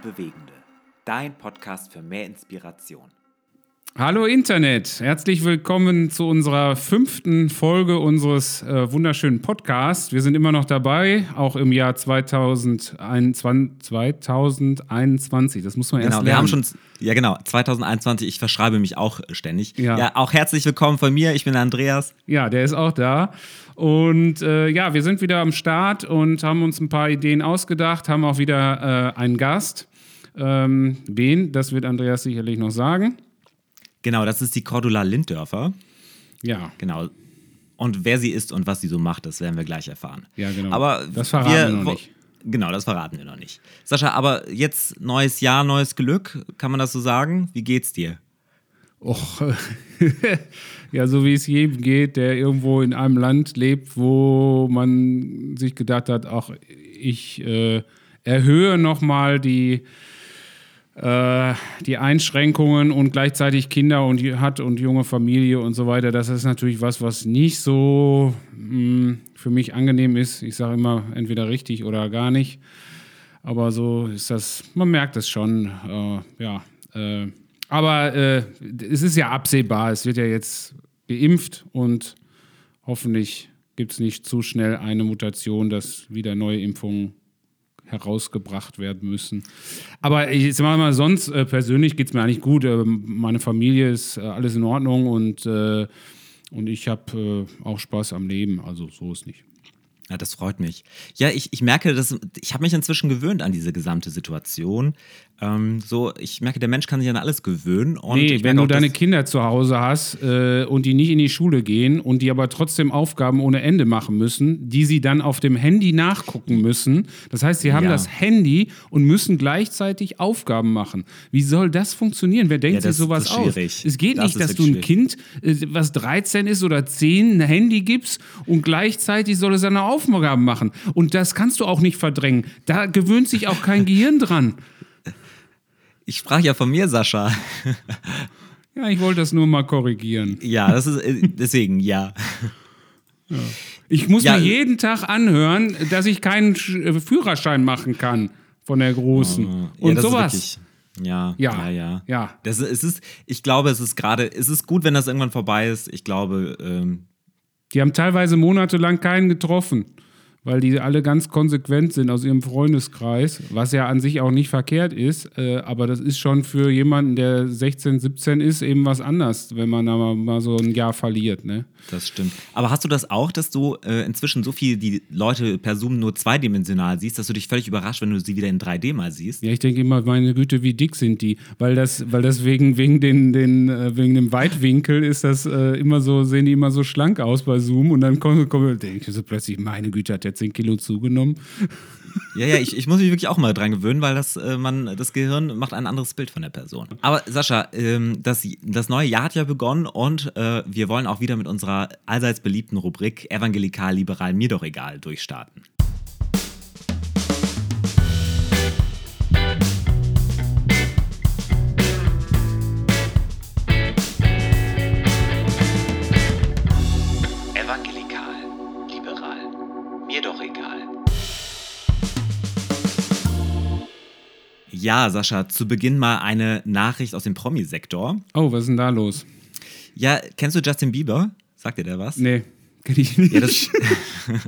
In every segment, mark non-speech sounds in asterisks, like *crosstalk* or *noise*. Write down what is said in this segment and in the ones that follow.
und Bewegende. Dein Podcast für mehr Inspiration. Hallo Internet, herzlich willkommen zu unserer fünften Folge unseres äh, wunderschönen Podcasts. Wir sind immer noch dabei, auch im Jahr 2021. 2021. Das muss man genau, erst lernen. wir haben schon, ja genau, 2021. Ich verschreibe mich auch ständig. Ja. ja, auch herzlich willkommen von mir. Ich bin Andreas. Ja, der ist auch da. Und äh, ja, wir sind wieder am Start und haben uns ein paar Ideen ausgedacht, haben auch wieder äh, einen Gast. Ähm, wen? Das wird Andreas sicherlich noch sagen. Genau, das ist die Cordula Linddörfer. Ja. Genau. Und wer sie ist und was sie so macht, das werden wir gleich erfahren. Ja, genau. Aber das verraten wir, noch wo- nicht. Genau, das verraten wir noch nicht. Sascha, aber jetzt neues Jahr, neues Glück, kann man das so sagen? Wie geht's dir? Och, *laughs* ja, so wie es jedem geht, der irgendwo in einem Land lebt, wo man sich gedacht hat, ach, ich äh, erhöhe nochmal die, äh, die Einschränkungen und gleichzeitig Kinder und hat und junge Familie und so weiter. Das ist natürlich was, was nicht so mh, für mich angenehm ist. Ich sage immer entweder richtig oder gar nicht. Aber so ist das, man merkt es schon, äh, ja. Äh, aber äh, es ist ja absehbar, es wird ja jetzt geimpft und hoffentlich gibt es nicht zu schnell eine Mutation, dass wieder neue Impfungen herausgebracht werden müssen. Aber ich sag mal, sonst äh, persönlich geht es mir eigentlich gut. Ähm, meine Familie ist äh, alles in Ordnung und, äh, und ich habe äh, auch Spaß am Leben. Also so ist nicht. Ja, das freut mich. Ja, ich, ich merke, dass ich habe mich inzwischen gewöhnt an diese gesamte Situation. Ähm, so, ich merke, der Mensch kann sich an alles gewöhnen. Und Nee, wenn du auch, deine Kinder zu Hause hast äh, und die nicht in die Schule gehen und die aber trotzdem Aufgaben ohne Ende machen müssen, die sie dann auf dem Handy nachgucken müssen. Das heißt, sie haben Ja. das Handy und müssen gleichzeitig Aufgaben machen. Wie soll das funktionieren? Wer denkt Ja, sich sowas das aus? schwierig. Es geht Das nicht, dass du ein Kind, äh, was 13 ist oder 10, ein Handy gibst und gleichzeitig soll es seine Aufgaben machen. Und das kannst du auch nicht verdrängen. Da gewöhnt sich auch kein Gehirn dran. Ich sprach ja von mir, Sascha. *laughs* Ja, ich wollte das nur mal korrigieren. Ja, das ist äh, deswegen, ja. Ich muss Ja, mir äh, jeden Tag anhören, dass ich keinen äh, Führerschein machen kann von der Großen. ja, Und das sowas. Ja, Ja, ja, ja. ja. Das ist, es ist, ich glaube, es ist gerade, es ist gut, wenn das irgendwann vorbei ist. Ich glaube, ähm, Die haben teilweise monatelang keinen getroffen, weil die alle ganz konsequent sind aus ihrem Freundeskreis, was ja an sich auch nicht verkehrt ist. Äh, aber das ist schon für jemanden, der 16, 17 ist, eben was anders, wenn man da mal, mal so ein Jahr verliert. Ne? das stimmt. Aber hast du das auch, dass du äh, inzwischen so viel die Leute per Zoom nur zweidimensional siehst, dass du dich völlig überrascht, wenn du sie wieder in 3D mal siehst? Ja, ich denke immer, meine Güte, wie dick sind die? Weil das, weil das wegen, wegen, den, den, äh, wegen dem Weitwinkel ist das äh, immer so, sehen die immer so schlank aus bei Zoom und dann kommen, kommen denke ich so plötzlich, meine Güte, hat der 10 Kilo zugenommen. Ja, ja, ich, ich muss mich wirklich auch mal dran gewöhnen, weil das, äh, man, das Gehirn macht ein anderes Bild von der Person. Aber Sascha, ähm, das, das neue Jahr hat ja begonnen und äh, wir wollen auch wieder mit unserer allseits beliebten Rubrik Evangelikal, Liberal, mir doch egal durchstarten. Ja, Sascha, zu Beginn mal eine Nachricht aus dem Promi-Sektor. Oh, was ist denn da los? Ja, kennst du Justin Bieber? Sagt dir der was? Nee, kenn ich nicht. Ja, das,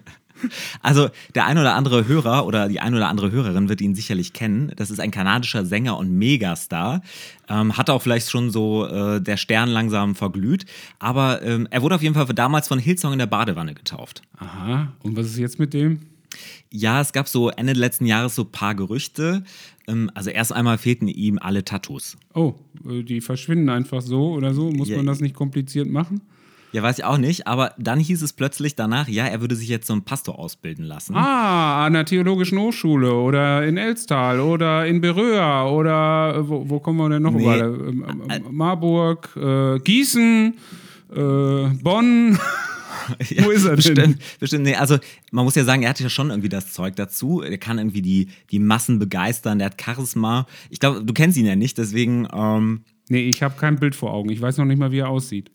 *laughs* also der ein oder andere Hörer oder die ein oder andere Hörerin wird ihn sicherlich kennen. Das ist ein kanadischer Sänger und Megastar. Ähm, hat auch vielleicht schon so äh, der Stern langsam verglüht. Aber ähm, er wurde auf jeden Fall damals von Hillsong in der Badewanne getauft. Aha, und was ist jetzt mit dem? Ja, es gab so Ende letzten Jahres so ein paar Gerüchte. Ähm, also erst einmal fehlten ihm alle Tattoos. Oh, äh, die verschwinden einfach so oder so? Muss Ja, man das nicht kompliziert machen? Ja, weiß ich auch nicht, aber dann hieß es plötzlich danach, ja, er würde sich jetzt zum Pastor ausbilden lassen. Ah, an der Theologischen Hochschule oder in Elstal oder in Beröa oder äh, wo, wo kommen wir denn noch Nee. überall? Ähm, ähm, Marburg, äh, Gießen, äh, Bonn. *laughs* Wo ist er denn? Bestimmt, bestimmt. Nee, also man muss ja sagen, er hat ja schon irgendwie das Zeug dazu. Er kann irgendwie die, die Massen begeistern, der hat Charisma. Ich glaube, du kennst ihn ja nicht, deswegen, ähm, Nee, ich habe kein Bild vor Augen. Ich weiß noch nicht mal, wie er aussieht.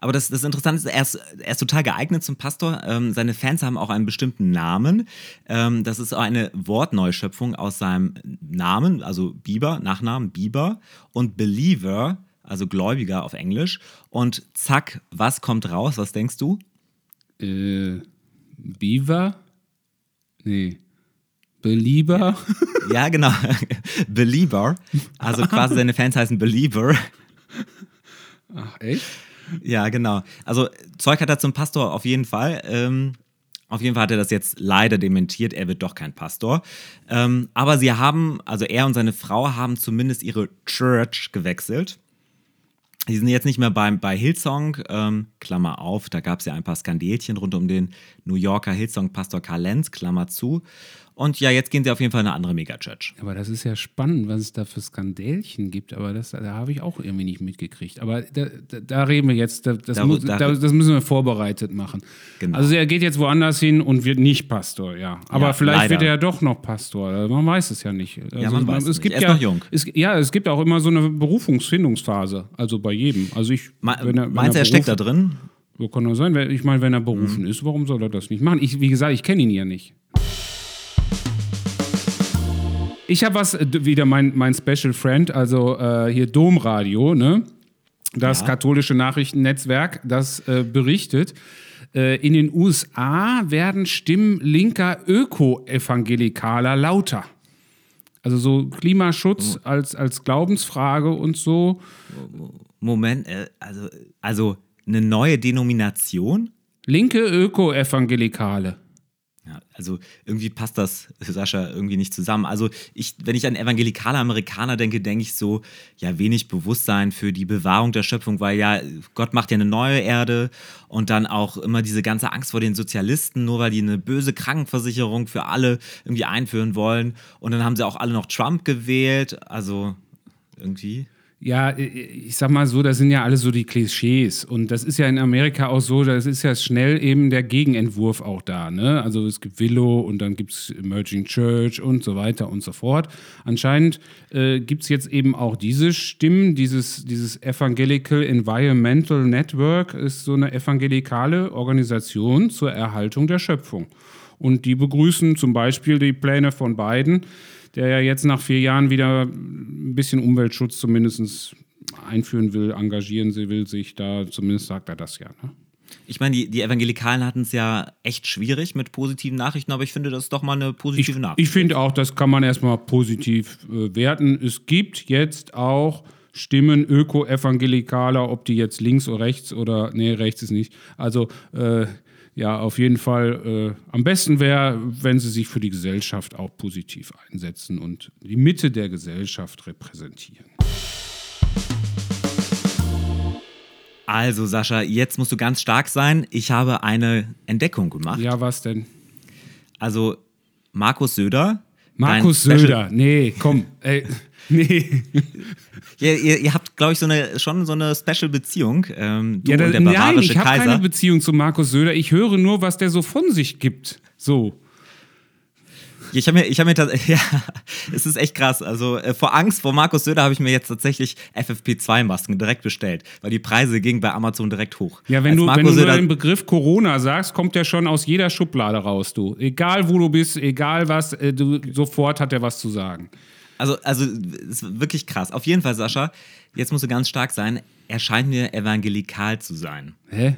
Aber das, das Interessante ist, er ist, er ist total geeignet zum Pastor. Ähm, seine Fans haben auch einen bestimmten Namen. Ähm, das ist auch eine Wortneuschöpfung aus seinem Namen, also Bieber, Nachnamen Bieber und Believer, also Gläubiger auf Englisch. Und zack, was kommt raus? Was denkst du? Äh, Beaver? Nee. Belieber? Ja, genau. *laughs* Belieber. Also quasi seine Fans heißen Believer. Ach, echt? Ja, genau. Also Zeug hat er zum Pastor auf jeden Fall. Ähm, auf jeden Fall hat er das jetzt leider dementiert. Er wird doch kein Pastor. Ähm, aber sie haben, also er und seine Frau haben zumindest ihre Church gewechselt. Die sind jetzt nicht mehr bei, bei Hillsong, ähm, Klammer auf, da gab es ja ein paar Skandelchen rund um den New Yorker Hillsong-Pastor Karl Lenz, Klammer zu. Und ja, jetzt gehen sie auf jeden Fall in eine andere Megachurch. Aber das ist ja spannend, was es da für Skandälchen gibt. Aber das, da habe ich auch irgendwie nicht mitgekriegt. Aber da, da, da reden wir jetzt, da, das, Da- muss, da- da, das müssen wir vorbereitet machen. Genau. Also er geht jetzt woanders hin und wird nicht Pastor, ja. Aber Ja, vielleicht leider. wird er ja doch noch Pastor. Man weiß es ja nicht. Also man weiß es nicht. gibt Er ist ja, noch jung. Es, ja, es gibt auch immer so eine Berufungsfindungsphase. Also bei jedem. Also ich, Me wenn er, wenn meinst du, er steckt da drin? So kann er sein. Ich meine, wenn er berufen ist, warum soll er das nicht machen? Ich, wie gesagt, ich kenne ihn ja nicht. Ich habe was, wieder mein, mein Special Friend, also äh, hier Domradio, ne? Das Ja. katholische Nachrichtennetzwerk, das äh, berichtet, äh, in den USA werden Stimmen linker Öko-Evangelikaler lauter. Also so Klimaschutz als, als Glaubensfrage und so. Moment, äh, also, also eine neue Denomination? Linke Öko-Evangelikale. Ja, also irgendwie passt das, Sascha, irgendwie nicht zusammen. Also ich, wenn ich an evangelikale Amerikaner denke, denke ich so, ja, wenig Bewusstsein für die Bewahrung der Schöpfung, weil ja, Gott macht ja eine neue Erde und dann auch immer diese ganze Angst vor den Sozialisten, nur weil die eine böse Krankenversicherung für alle irgendwie einführen wollen. Und dann haben sie auch alle noch Trump gewählt. Also irgendwie. Ja, ich sag mal so, das sind ja alles so die Klischees. Und das ist ja in Amerika auch so, das ist ja schnell eben der Gegenentwurf auch da. Ne? Also es gibt Willow und dann gibt es Emerging Church und so weiter und so fort. Anscheinend äh, gibt es jetzt eben auch diese Stimmen, dieses, dieses Evangelical Environmental Network ist so eine evangelikale Organisation zur Erhaltung der Schöpfung. Und die begrüßen zum Beispiel die Pläne von Biden, der ja jetzt nach vier Jahren wieder ein bisschen Umweltschutz zumindest einführen will, engagieren sie will sich da, zumindest sagt er das ja. Ne? Ich meine, die, die Evangelikalen hatten es ja echt schwierig mit positiven Nachrichten, aber ich finde, das ist doch mal eine positive Ich, Nachricht. ich finde auch, das kann man erstmal positiv äh, werten. Es gibt jetzt auch Stimmen Öko-Evangelikaler, ob die jetzt links oder rechts oder, nee, rechts ist nicht. Also, äh, ja, auf jeden Fall äh, am besten wäre, wenn sie sich für die Gesellschaft auch positiv einsetzen und die Mitte der Gesellschaft repräsentieren. Also, Sascha, jetzt musst du ganz stark sein. Ich habe eine Entdeckung gemacht. Ja, was denn? Also, Markus Söder. Markus dein Special- Söder, nee, komm, ey, *laughs* nee. *laughs* Ihr, ihr, ihr habt, glaube ich, so eine, schon so eine Special-Beziehung. Ähm, du Ja, da, und der nein, ich habe keine Beziehung zu Markus Söder. Ich höre nur, was der so von sich gibt. So. Ich habe mir, ich habe mir tats- *laughs* ja, es ist echt krass. Also äh, vor Angst vor Markus Söder habe ich mir jetzt tatsächlich FFP2-Masken direkt bestellt, weil die Preise gingen bei Amazon direkt hoch. Ja, wenn Als du, wenn Markus du nur Söder, den Begriff Corona sagst, kommt der schon aus jeder Schublade raus, du. Egal wo du bist, egal was, äh, du, sofort hat er was zu sagen. also, also, es ist wirklich krass. Auf jeden Fall, Sascha, jetzt musst du ganz stark sein. Er scheint mir evangelikal zu sein. Hä?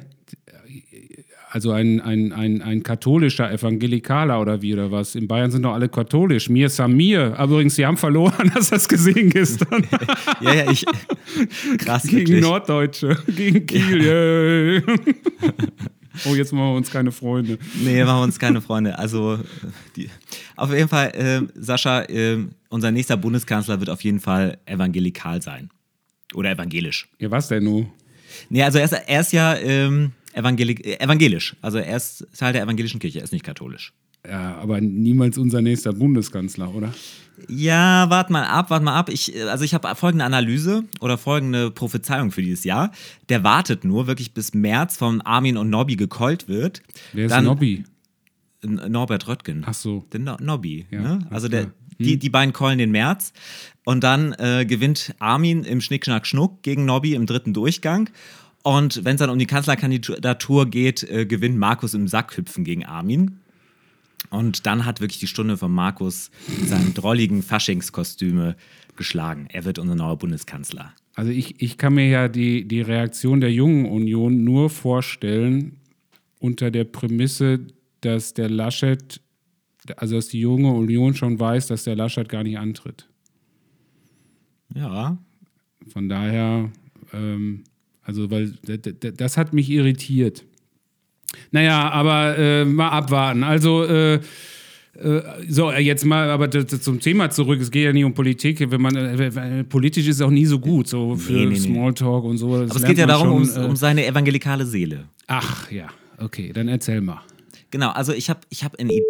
Also ein, ein, ein, ein katholischer Evangelikaler oder wie oder was? In Bayern sind doch alle katholisch. Mir Samir. Aber übrigens, sie haben verloren, *laughs* hast du das gesehen gestern? *laughs* Ja, ja, ich. Krass, Gegen wirklich. Norddeutsche, gegen Kiel. yay. *laughs* oh, jetzt machen wir uns keine Freunde. Nee, machen wir uns keine Freunde. Also, die, auf jeden Fall, ähm, Sascha, ähm, unser nächster Bundeskanzler wird auf jeden Fall evangelikal sein. Oder evangelisch. Ja, was denn nun? Nee, also er ist, er ist ja ähm, äh, evangelisch. Also er ist Teil der evangelischen Kirche, er ist nicht katholisch. Ja, aber niemals unser nächster Bundeskanzler, oder? Ja, wart mal ab, wart mal ab. Ich, äh, also ich habe folgende Analyse oder folgende Prophezeiung für dieses Jahr. Der wartet nur wirklich bis März von Armin und Nobby gekeult wird. Wer ist Dann- Nobby? Norbert Röttgen. Ach so. Den no Nobby. Ja, ne? Also der, klar. die, die beiden keulen den März. Und dann äh, gewinnt Armin im Schnick, Schnack, Schnuck gegen Nobby im dritten Durchgang. Und wenn es dann um die Kanzlerkandidatur geht, äh, gewinnt Markus im Sackhüpfen gegen Armin. Und dann hat wirklich die Stunde von Markus in seinem drolligen Faschingskostüme geschlagen. Er wird unser neuer Bundeskanzler. Also ich, ich kann mir ja die, die Reaktion der jungen Union nur vorstellen unter der Prämisse, dass der Laschet, also dass die junge Union schon weiß, dass der Laschet gar nicht antritt. Ja. Von daher, ähm, also weil das hat mich irritiert. Naja, aber äh, mal abwarten. Also äh, äh, so, jetzt mal aber zum Thema zurück. Es geht ja nicht um Politik. Wenn man äh, politisch ist es auch nie so gut, so für nee, nee, Smalltalk und so. Das aber es geht ja darum, schon, um, um, seine evangelikale Seele. Ach ja, okay, dann erzähl mal. Genau, also ich habe ich hab in äh,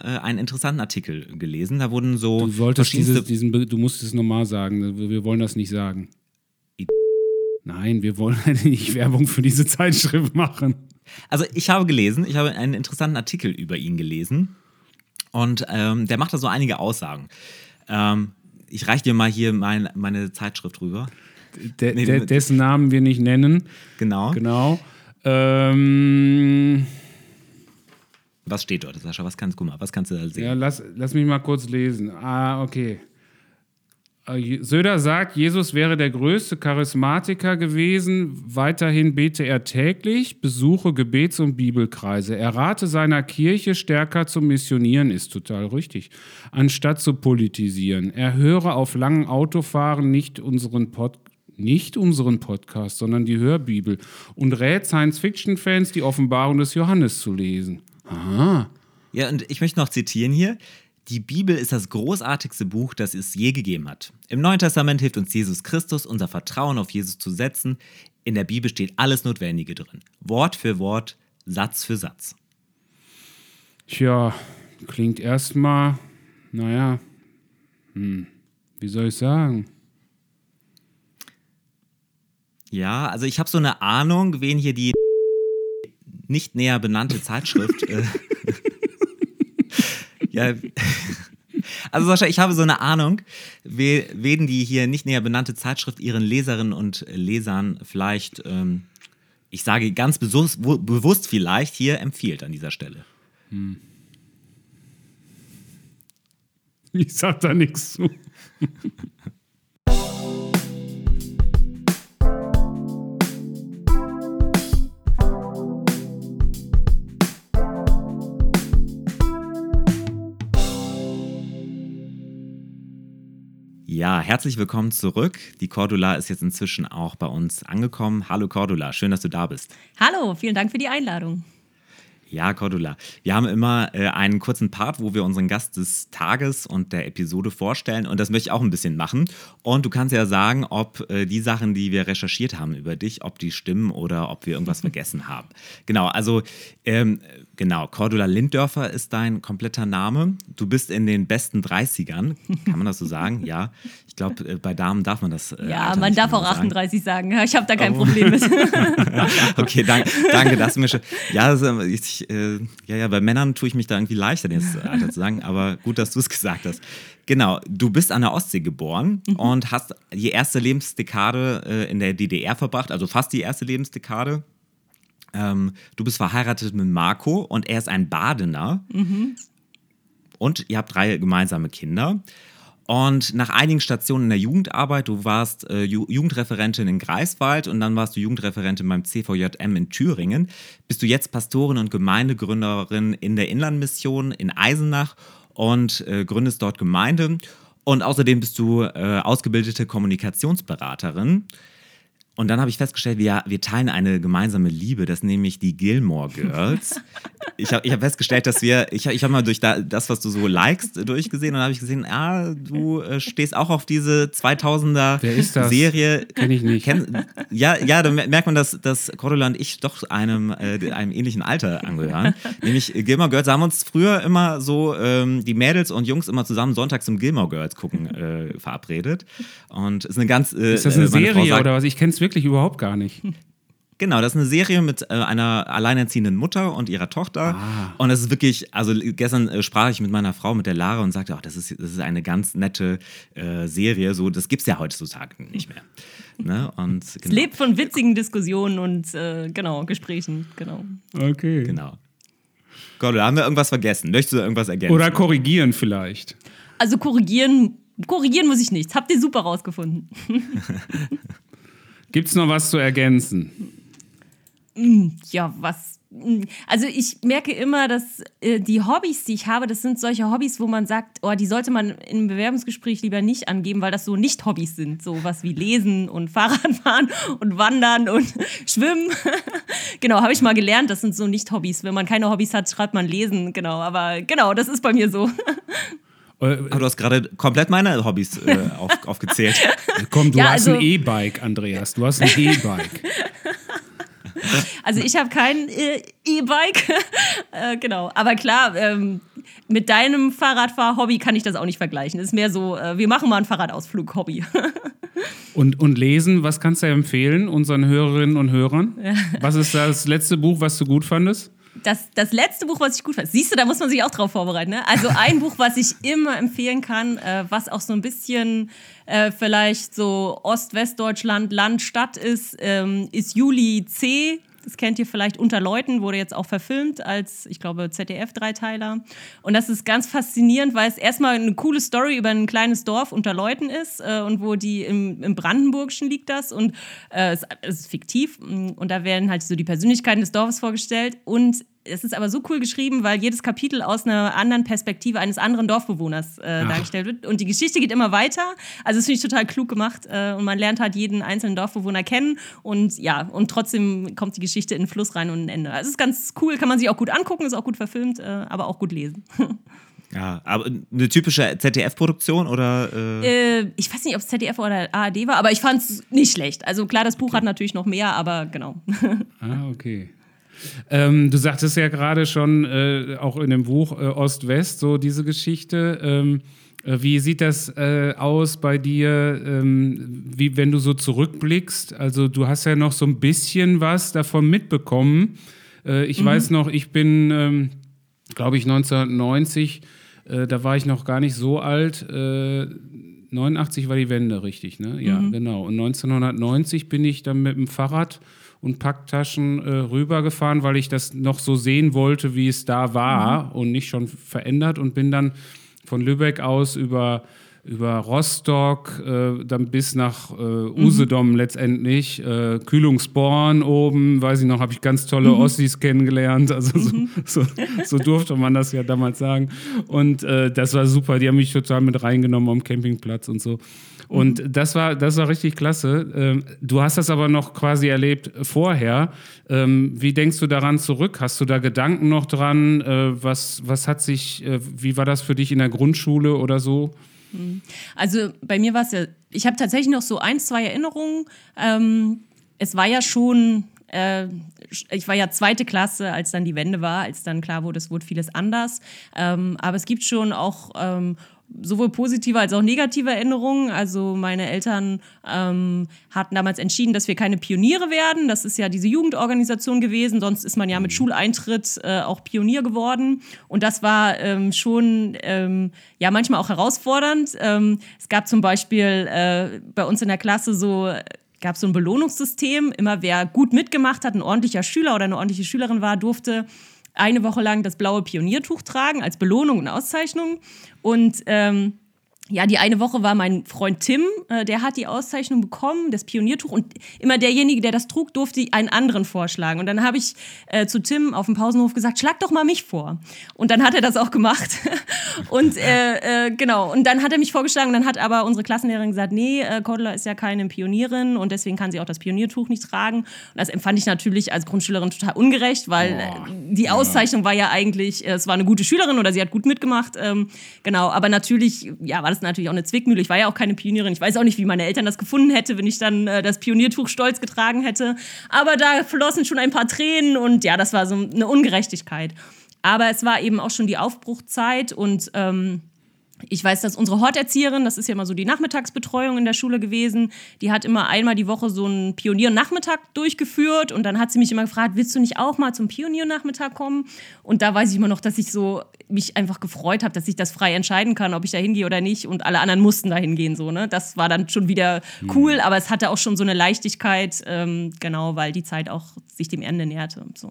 einen interessanten Artikel gelesen. Da wurden so. Du solltest dieses, diesen, du musst es nochmal sagen. Wir wollen das nicht sagen. Nein, wir wollen *laughs* nicht Werbung für diese Zeitschrift machen. Also ich habe gelesen, ich habe einen interessanten Artikel über ihn gelesen und ähm, der macht da so einige Aussagen. Ähm, ich reiche dir mal hier mein, meine Zeitschrift rüber. De, de, dessen Namen wir nicht nennen. Genau. Genau. Ähm, was steht dort, Sascha? Was kannst, guck mal, was kannst du da sehen? Ja, lass, lass mich mal kurz lesen. Ah, okay. Äh, Söder sagt, Jesus wäre der größte Charismatiker gewesen. Weiterhin bete er täglich, besuche Gebets- und Bibelkreise. Er rate seiner Kirche stärker zu missionieren, ist total richtig, anstatt zu politisieren. Er höre auf langen Autofahren nicht unseren Podcast nicht unseren Podcast, sondern die Hörbibel und rät Science-Fiction-Fans, die Offenbarung des Johannes zu lesen. Aha. Ja, und ich möchte noch zitieren hier. Die Bibel ist das großartigste Buch, das es je gegeben hat. Im Neuen Testament hilft uns Jesus Christus, unser Vertrauen auf Jesus zu setzen. In der Bibel steht alles Notwendige drin. Wort für Wort, Satz für Satz. Tja, klingt erstmal, naja, hm, wie soll ich sagen? Ja, also ich habe so eine Ahnung, wen hier die nicht näher benannte Zeitschrift äh, Ja. *laughs* Also Sascha, ich habe so eine Ahnung, wen die hier nicht näher benannte Zeitschrift ihren Leserinnen und Lesern vielleicht, ähm, ich sage ganz bewusst vielleicht, hier empfiehlt an dieser Stelle. Hm. Ich sag da nichts zu. *laughs* herzlich willkommen zurück. Die Cordula ist jetzt inzwischen auch bei uns angekommen. Hallo Cordula, schön, dass du da bist. Hallo, vielen Dank für die Einladung. Ja, Cordula. Wir haben immer äh, einen kurzen Part, wo wir unseren Gast des Tages und der Episode vorstellen. Und das möchte ich auch ein bisschen machen. Und du kannst ja sagen, ob äh, die Sachen, die wir recherchiert haben über dich, ob die stimmen oder ob wir irgendwas *laughs* vergessen haben. Genau, also ähm, genau, Cordula Linddörfer ist dein kompletter Name. Du bist in den besten 30ern, kann man das so sagen? Ja. Ich glaube, äh, bei Damen darf man das. Äh, ja, man darf auch 38 sagen. sagen. *laughs* Ich habe da kein oh. Problem mit. *laughs* okay, danke, danke, dass du mir schon. Ja, also ich, äh, ja, ja, bei Männern tue ich mich da irgendwie leichter, das *laughs* Alter zu sagen, aber gut, dass du es gesagt hast. Genau, du bist an der Ostsee geboren mhm. und hast die erste Lebensdekade äh, in der DDR verbracht, also fast die erste Lebensdekade. Ähm, du bist verheiratet mit Marco und er ist ein Badener. Mhm. Und ihr habt drei gemeinsame Kinder. Und nach einigen Stationen in der Jugendarbeit, du warst äh, Jugendreferentin in Greifswald und dann warst du Jugendreferentin beim CVJM in Thüringen, bist du jetzt Pastorin und Gemeindegründerin in der Inlandmission in Eisenach und äh, gründest dort Gemeinde. Und außerdem bist du äh, ausgebildete Kommunikationsberaterin. Und dann habe ich festgestellt, wir, wir teilen eine gemeinsame Liebe, das nämlich die Gilmore Girls. *laughs* ich habe ich hab festgestellt, dass wir, ich, ich habe mal durch da, das, was du so likest, durchgesehen und dann habe ich gesehen, ah, du äh, stehst auch auf diese 2000er Wer ist das? Serie. Kenn ich nicht. Kenn, ja, ja, da merkt man, dass, dass Cordula und ich doch einem, äh, einem ähnlichen Alter angehören. nämlich Gilmore Girls haben uns früher immer so, ähm, die Mädels und Jungs immer zusammen sonntags zum Gilmore Girls gucken äh, verabredet. Und ist eine ganz. Äh, ist das eine äh, Serie sagt, oder was? Ich kenne es wirklich überhaupt gar nicht. Genau, das ist eine Serie mit äh, einer alleinerziehenden Mutter und ihrer Tochter. Ah. Und es ist wirklich, also gestern äh, sprach ich mit meiner Frau, mit der Lara, und sagte, ach, das ist, das ist eine ganz nette äh, Serie. So, das gibt es ja heutzutage nicht mehr. *laughs* Ne? Und, Es genau, lebt von witzigen Diskussionen und äh, genau, Gesprächen, genau. Okay. genau. Gott, da haben wir irgendwas vergessen. Möchtest du irgendwas ergänzen? Oder korrigieren vielleicht. Also korrigieren, korrigieren muss ich nichts. Habt ihr super rausgefunden. *laughs* Gibt es noch was zu ergänzen? Ja, was? Also ich merke immer, dass äh, die Hobbys, die ich habe, das sind solche Hobbys, wo man sagt, oh, die sollte man einem Bewerbungsgespräch lieber nicht angeben, weil das so nicht Hobbys sind. So was wie Lesen und *laughs* Fahrradfahren und Wandern und *laughs* Schwimmen. *laughs* genau, habe ich mal gelernt, das sind so nicht Hobbys. Wenn man keine Hobbys hat, schreibt man Lesen. Genau, aber genau, das ist bei mir so. Aber du hast gerade komplett meine Hobbys äh, *laughs* auf, aufgezählt. komm, du Ja, hast also- ein E-Bike, Andreas. Du hast ein E-Bike. *laughs* Also ich habe kein äh, E-Bike, *laughs* äh, genau. Aber klar, ähm, mit deinem Fahrradfahr-Hobby kann ich das auch nicht vergleichen. Es ist mehr so, äh, wir machen mal einen Fahrradausflug-Hobby. Und, und lesen, was kannst du empfehlen unseren Hörerinnen und Hörern? Was ist das letzte Buch, was du gut fandest? Das, das letzte Buch, was ich gut fand, siehst du, da muss man sich auch drauf vorbereiten. Ne? Also *laughs* ein Buch, was ich immer empfehlen kann, äh, was auch so ein bisschen äh, vielleicht so Ost-Westdeutschland, Land, Stadt ist, ähm, ist Juli C. Das kennt ihr vielleicht unter Leuten, wurde jetzt auch verfilmt als, ich glaube, ZDF-Dreiteiler. Und das ist ganz faszinierend, weil es erstmal eine coole Story über ein kleines Dorf unter Leuten ist äh, und wo die im, im Brandenburgischen liegt das und äh, es, es ist fiktiv und da werden halt so die Persönlichkeiten des Dorfes vorgestellt und es ist aber so cool geschrieben, weil jedes Kapitel aus einer anderen Perspektive eines anderen Dorfbewohners äh, dargestellt wird. Und die Geschichte geht immer weiter. Also das finde ich total klug gemacht. Äh, und man lernt halt jeden einzelnen Dorfbewohner kennen. Und ja, und trotzdem kommt die Geschichte in den Fluss rein und ein Ende. Also es ist ganz cool, kann man sich auch gut angucken, ist auch gut verfilmt, äh, aber auch gut lesen. *laughs* Ja, aber eine typische ZDF-Produktion oder? Äh, äh, ich weiß nicht, ob es ZDF oder ARD war, aber ich fand es nicht schlecht. Also klar, das Buch hat natürlich noch mehr, aber genau. *laughs* Ah, okay. Ähm, du sagtest ja gerade schon, äh, auch in dem Buch äh, Ost-West, so diese Geschichte. Ähm, äh, wie sieht das äh, aus bei dir, ähm, wie, wenn du so zurückblickst? Also, du hast ja noch so ein bisschen was davon mitbekommen. Äh, ich weiß noch, ich bin, ähm, glaube ich, 1990, äh, da war ich noch gar nicht so alt. Äh, 89 war die Wende, richtig, ne? Ja, genau. Und 1990 bin ich dann mit dem Fahrrad und Packtaschen äh, rübergefahren, weil ich das noch so sehen wollte, wie es da war und nicht schon verändert und bin dann von Lübeck aus über über Rostock, äh, dann bis nach äh, Usedom letztendlich, äh, Kühlungsborn oben, weiß ich noch, habe ich ganz tolle Ossis kennengelernt, also so, *laughs* so, so durfte man das ja damals sagen. Und äh, das war super, die haben mich total mit reingenommen am Campingplatz und so. Und das war, das war richtig klasse. Ähm, du hast das aber noch quasi erlebt vorher. Ähm, wie denkst du daran zurück? Hast du da Gedanken noch dran? Äh, was, was hat sich, äh, wie war das für dich in der Grundschule oder so? Also bei mir war es ja, ich habe tatsächlich noch so ein, zwei Erinnerungen. Ähm, es war ja schon, äh, ich war ja zweite Klasse, als dann die Wende war, als dann klar wurde, es wurde vieles anders. Aber es gibt schon auch sowohl positive als auch negative Erinnerungen. Also meine Eltern ähm, hatten damals entschieden, dass wir keine Pioniere werden. Das ist ja diese Jugendorganisation gewesen. Sonst ist man ja mit Schuleintritt äh, auch Pionier geworden. Und das war ähm, schon ähm, ja manchmal auch herausfordernd. Ähm, es gab zum Beispiel äh, bei uns in der Klasse so gab es so ein Belohnungssystem. Immer wer gut mitgemacht hat, ein ordentlicher Schüler oder eine ordentliche Schülerin war, durfte eine Woche lang das blaue Pioniertuch tragen als Belohnung und Auszeichnung. Und ähm, ja, die eine Woche war mein Freund Tim, äh, der hat die Auszeichnung bekommen, das Pioniertuch. Und immer derjenige, der das trug, durfte einen anderen vorschlagen. Und dann habe ich äh, zu Tim auf dem Pausenhof gesagt, schlag doch mal mich vor. Und dann hat er das auch gemacht. *laughs* und äh, äh, genau, und dann hat er mich vorgeschlagen. Und dann hat aber unsere Klassenlehrerin gesagt, nee, äh, Cordula ist ja keine Pionierin und deswegen kann sie auch das Pioniertuch nicht tragen. Und das empfand ich natürlich als Grundschülerin total ungerecht, weil äh, die Auszeichnung war ja eigentlich, äh, es war eine gute Schülerin oder sie hat gut mitgemacht. Ähm, genau, aber natürlich, ja, war das natürlich auch eine Zwickmühle. Ich war ja auch keine Pionierin. Ich weiß auch nicht, wie meine Eltern das gefunden hätte, wenn ich dann äh, das Pioniertuch stolz getragen hätte. Aber da flossen schon ein paar Tränen und ja, das war so eine Ungerechtigkeit. Aber es war eben auch schon die Aufbruchzeit und ähm, ich weiß, dass unsere Horterzieherin, das ist ja immer so die Nachmittagsbetreuung in der Schule gewesen, die hat immer einmal die Woche so einen Pioniernachmittag durchgeführt und dann hat sie mich immer gefragt, willst du nicht auch mal zum Pioniernachmittag kommen? Und da weiß ich immer noch, dass ich so mich einfach gefreut habe, dass ich das frei entscheiden kann, ob ich da hingehe oder nicht und alle anderen mussten da hingehen so, ne? Das war dann schon wieder cool, mhm. aber es hatte auch schon so eine Leichtigkeit, ähm, genau, weil die Zeit auch sich dem Ende näherte. So.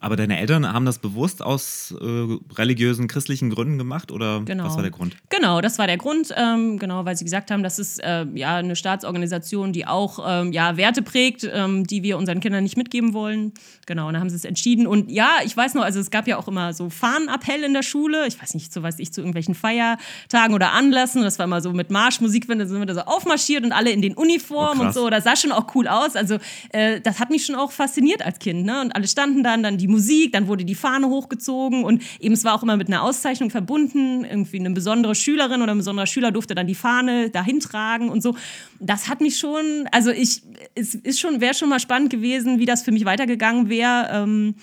Aber deine Eltern haben das bewusst aus äh, religiösen, christlichen Gründen gemacht oder genau. was war der Grund? Genau, das war der Grund, ähm, genau, weil sie gesagt haben, das ist äh, ja eine Staatsorganisation, die auch ähm, ja, Werte prägt, ähm, die wir unseren Kindern nicht mitgeben wollen. Genau, und dann haben sie es entschieden. Und ja, ich weiß noch, also es gab ja auch immer so Fahnenappell in der Schule. Ich weiß nicht, so weiß ich, zu irgendwelchen Feiertagen oder Anlässen. Das war immer so mit Marschmusik, wenn sind wir da so aufmarschiert und alle in den Uniformen oh, und so. Das sah schon auch cool aus. Also äh, das hat mich schon auch fasziniert als Kind. Ne? Und alle standen dann, dann die Musik, dann wurde die Fahne hochgezogen und eben es war auch immer mit einer Auszeichnung verbunden. Irgendwie eine besondere Schülerin oder ein besonderer Schüler durfte dann die Fahne dahin tragen und so. Das hat mich schon, also ich, es ist schon, wäre schon mal spannend gewesen, wie das für mich weitergegangen wäre. Ähm,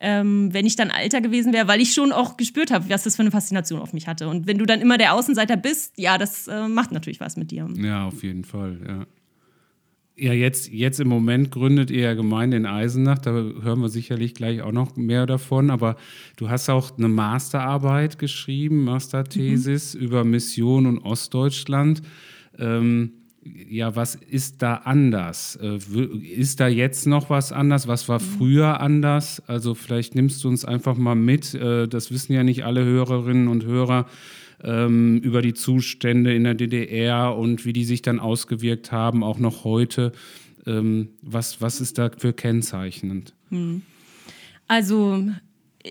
ähm, wenn ich dann älter gewesen wäre, weil ich schon auch gespürt habe, was das für eine Faszination auf mich hatte. Und wenn du dann immer der Außenseiter bist, ja, das äh, macht natürlich was mit dir. Ja, auf jeden Fall, ja. Ja, jetzt, jetzt im Moment gründet ihr ja Gemeinde in Eisenach, da hören wir sicherlich gleich auch noch mehr davon, aber du hast auch eine Masterarbeit geschrieben, Masterthesis mhm. über Mission und Ostdeutschland. Ähm, ja, was ist da anders? Äh, ist da jetzt noch was anders? Was war mhm. früher anders? Also vielleicht nimmst du uns einfach mal mit. Äh, das wissen ja nicht alle Hörerinnen und Hörer ähm, über die Zustände in der DDR und wie die sich dann ausgewirkt haben, auch noch heute. Ähm, was, was ist da für kennzeichnend? Hm. Also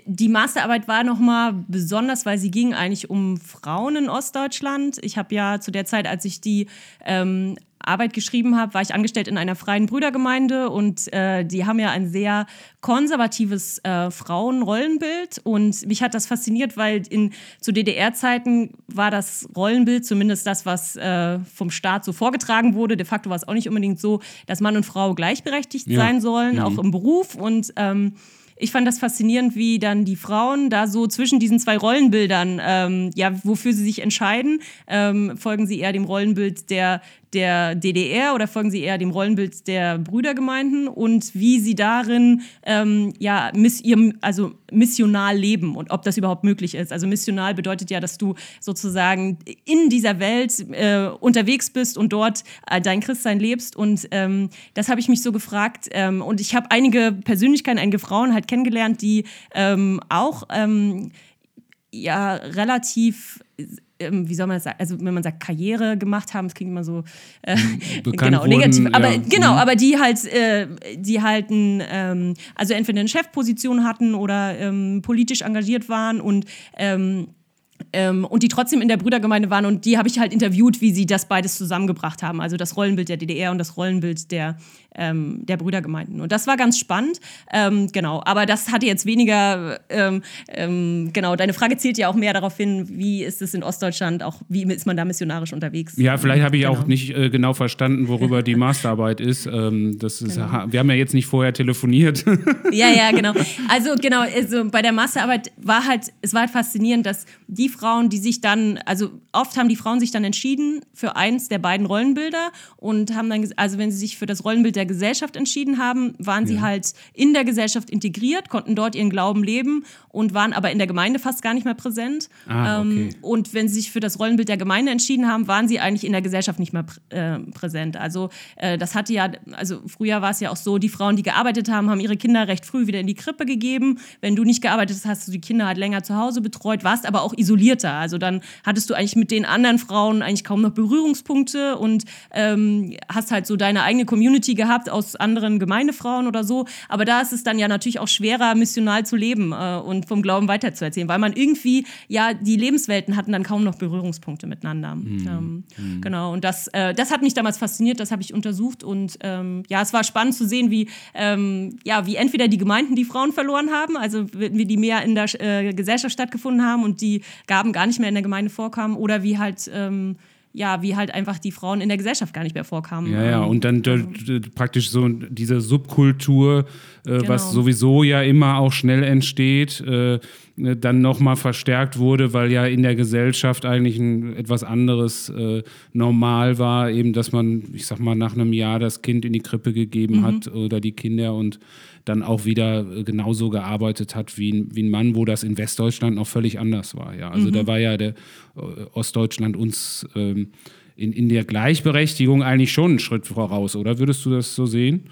die Masterarbeit war nochmal besonders, weil sie ging eigentlich um Frauen in Ostdeutschland. Ich habe ja zu der Zeit, als ich die ähm, Arbeit geschrieben habe, war ich angestellt in einer freien Brüdergemeinde und äh, die haben ja ein sehr konservatives äh, Frauenrollenbild und mich hat das fasziniert, weil in, zu DDR-Zeiten war das Rollenbild zumindest das, was äh, vom Staat so vorgetragen wurde. De facto war es auch nicht unbedingt so, dass Mann und Frau gleichberechtigt ja. sein sollen, mhm. auch im Beruf und ähm, ich fand das faszinierend, wie dann die Frauen da so zwischen diesen zwei Rollenbildern, ähm, ja, wofür sie sich entscheiden, ähm, folgen sie eher dem Rollenbild der der DDR oder folgen sie eher dem Rollenbild der Brüdergemeinden und wie sie darin ähm, ja miss, ihrem, also missional leben und ob das überhaupt möglich ist. Also missional bedeutet ja, dass du sozusagen in dieser Welt äh, unterwegs bist und dort äh, dein Christsein lebst und ähm, das habe ich mich so gefragt ähm, und ich habe einige Persönlichkeiten, einige Frauen halt kennengelernt, die ähm, auch ähm, ja relativ wie soll man das sagen, also wenn man sagt Karriere gemacht haben, das klingt immer so äh, *laughs* genau wurden, negativ, aber ja. genau, mhm. aber die halt, äh, die halt ein, ähm, also entweder eine Chefposition hatten oder ähm, politisch engagiert waren und ähm, ähm, und die trotzdem in der Brüdergemeinde waren und die habe ich halt interviewt, wie sie das beides zusammengebracht haben, also das Rollenbild der DDR und das Rollenbild der ähm, der Brüdergemeinden. Und das war ganz spannend. Ähm, genau, aber das hatte jetzt weniger, ähm, ähm, genau, deine Frage zielt ja auch mehr darauf hin, wie ist es in Ostdeutschland, auch wie ist man da missionarisch unterwegs? Ja, vielleicht habe ich genau. auch nicht äh, genau verstanden, worüber die *laughs* Masterarbeit ist. Ähm, das ist genau. Wir haben ja jetzt nicht vorher telefoniert. ja, ja, *laughs* genau. Also genau, also bei der Masterarbeit war halt, es war halt faszinierend, dass die Frauen, die sich dann, also oft haben die Frauen sich dann entschieden für eins der beiden Rollenbilder und haben dann, also wenn sie sich für das Rollenbild der Gesellschaft entschieden haben, waren ja. sie halt in der Gesellschaft integriert, konnten dort ihren Glauben leben und waren aber in der Gemeinde fast gar nicht mehr präsent. Ah, ähm, okay. und wenn sie sich für das Rollenbild der Gemeinde entschieden haben, waren sie eigentlich in der Gesellschaft nicht mehr prä äh, präsent. Also äh, das hatte ja, also früher war es ja auch so, die Frauen, die gearbeitet haben, haben ihre Kinder recht früh wieder in die Krippe gegeben. Wenn du nicht gearbeitet hast, hast du die Kinder halt länger zu Hause betreut, warst aber auch isolierter. Also dann hattest du eigentlich mit den anderen Frauen eigentlich kaum noch Berührungspunkte und ähm, hast halt so deine eigene Community gehabt gehabt aus anderen Gemeindefrauen oder so. Aber da ist es dann ja natürlich auch schwerer, missional zu leben äh, und vom Glauben weiterzuerzählen, weil man irgendwie, ja, die Lebenswelten hatten dann kaum noch Berührungspunkte miteinander. Mhm. Ähm, mhm. Genau, und das, äh, das hat mich damals fasziniert, das habe ich untersucht und ähm, ja, es war spannend zu sehen, wie, ähm, ja, wie entweder die Gemeinden die Frauen verloren haben, also wie die mehr in der äh, Gesellschaft stattgefunden haben und die Gaben gar nicht mehr in der Gemeinde vorkamen oder wie halt ähm, ja, wie halt einfach die Frauen in der Gesellschaft gar nicht mehr vorkamen. Ja, ja, und dann praktisch so diese Subkultur, äh, genau. was sowieso ja immer auch schnell entsteht, äh, äh, dann nochmal verstärkt wurde, weil ja in der Gesellschaft eigentlich ein, etwas anderes äh, normal war, eben, dass man, ich sag mal, nach einem Jahr das Kind in die Krippe gegeben mhm. hat oder die Kinder und dann auch wieder äh, genauso gearbeitet hat wie ein, wie ein Mann, wo das in Westdeutschland noch völlig anders war. Ja, also mhm. da war ja der äh, Ostdeutschland uns ähm, in, in der Gleichberechtigung eigentlich schon einen Schritt voraus, oder würdest du das so sehen?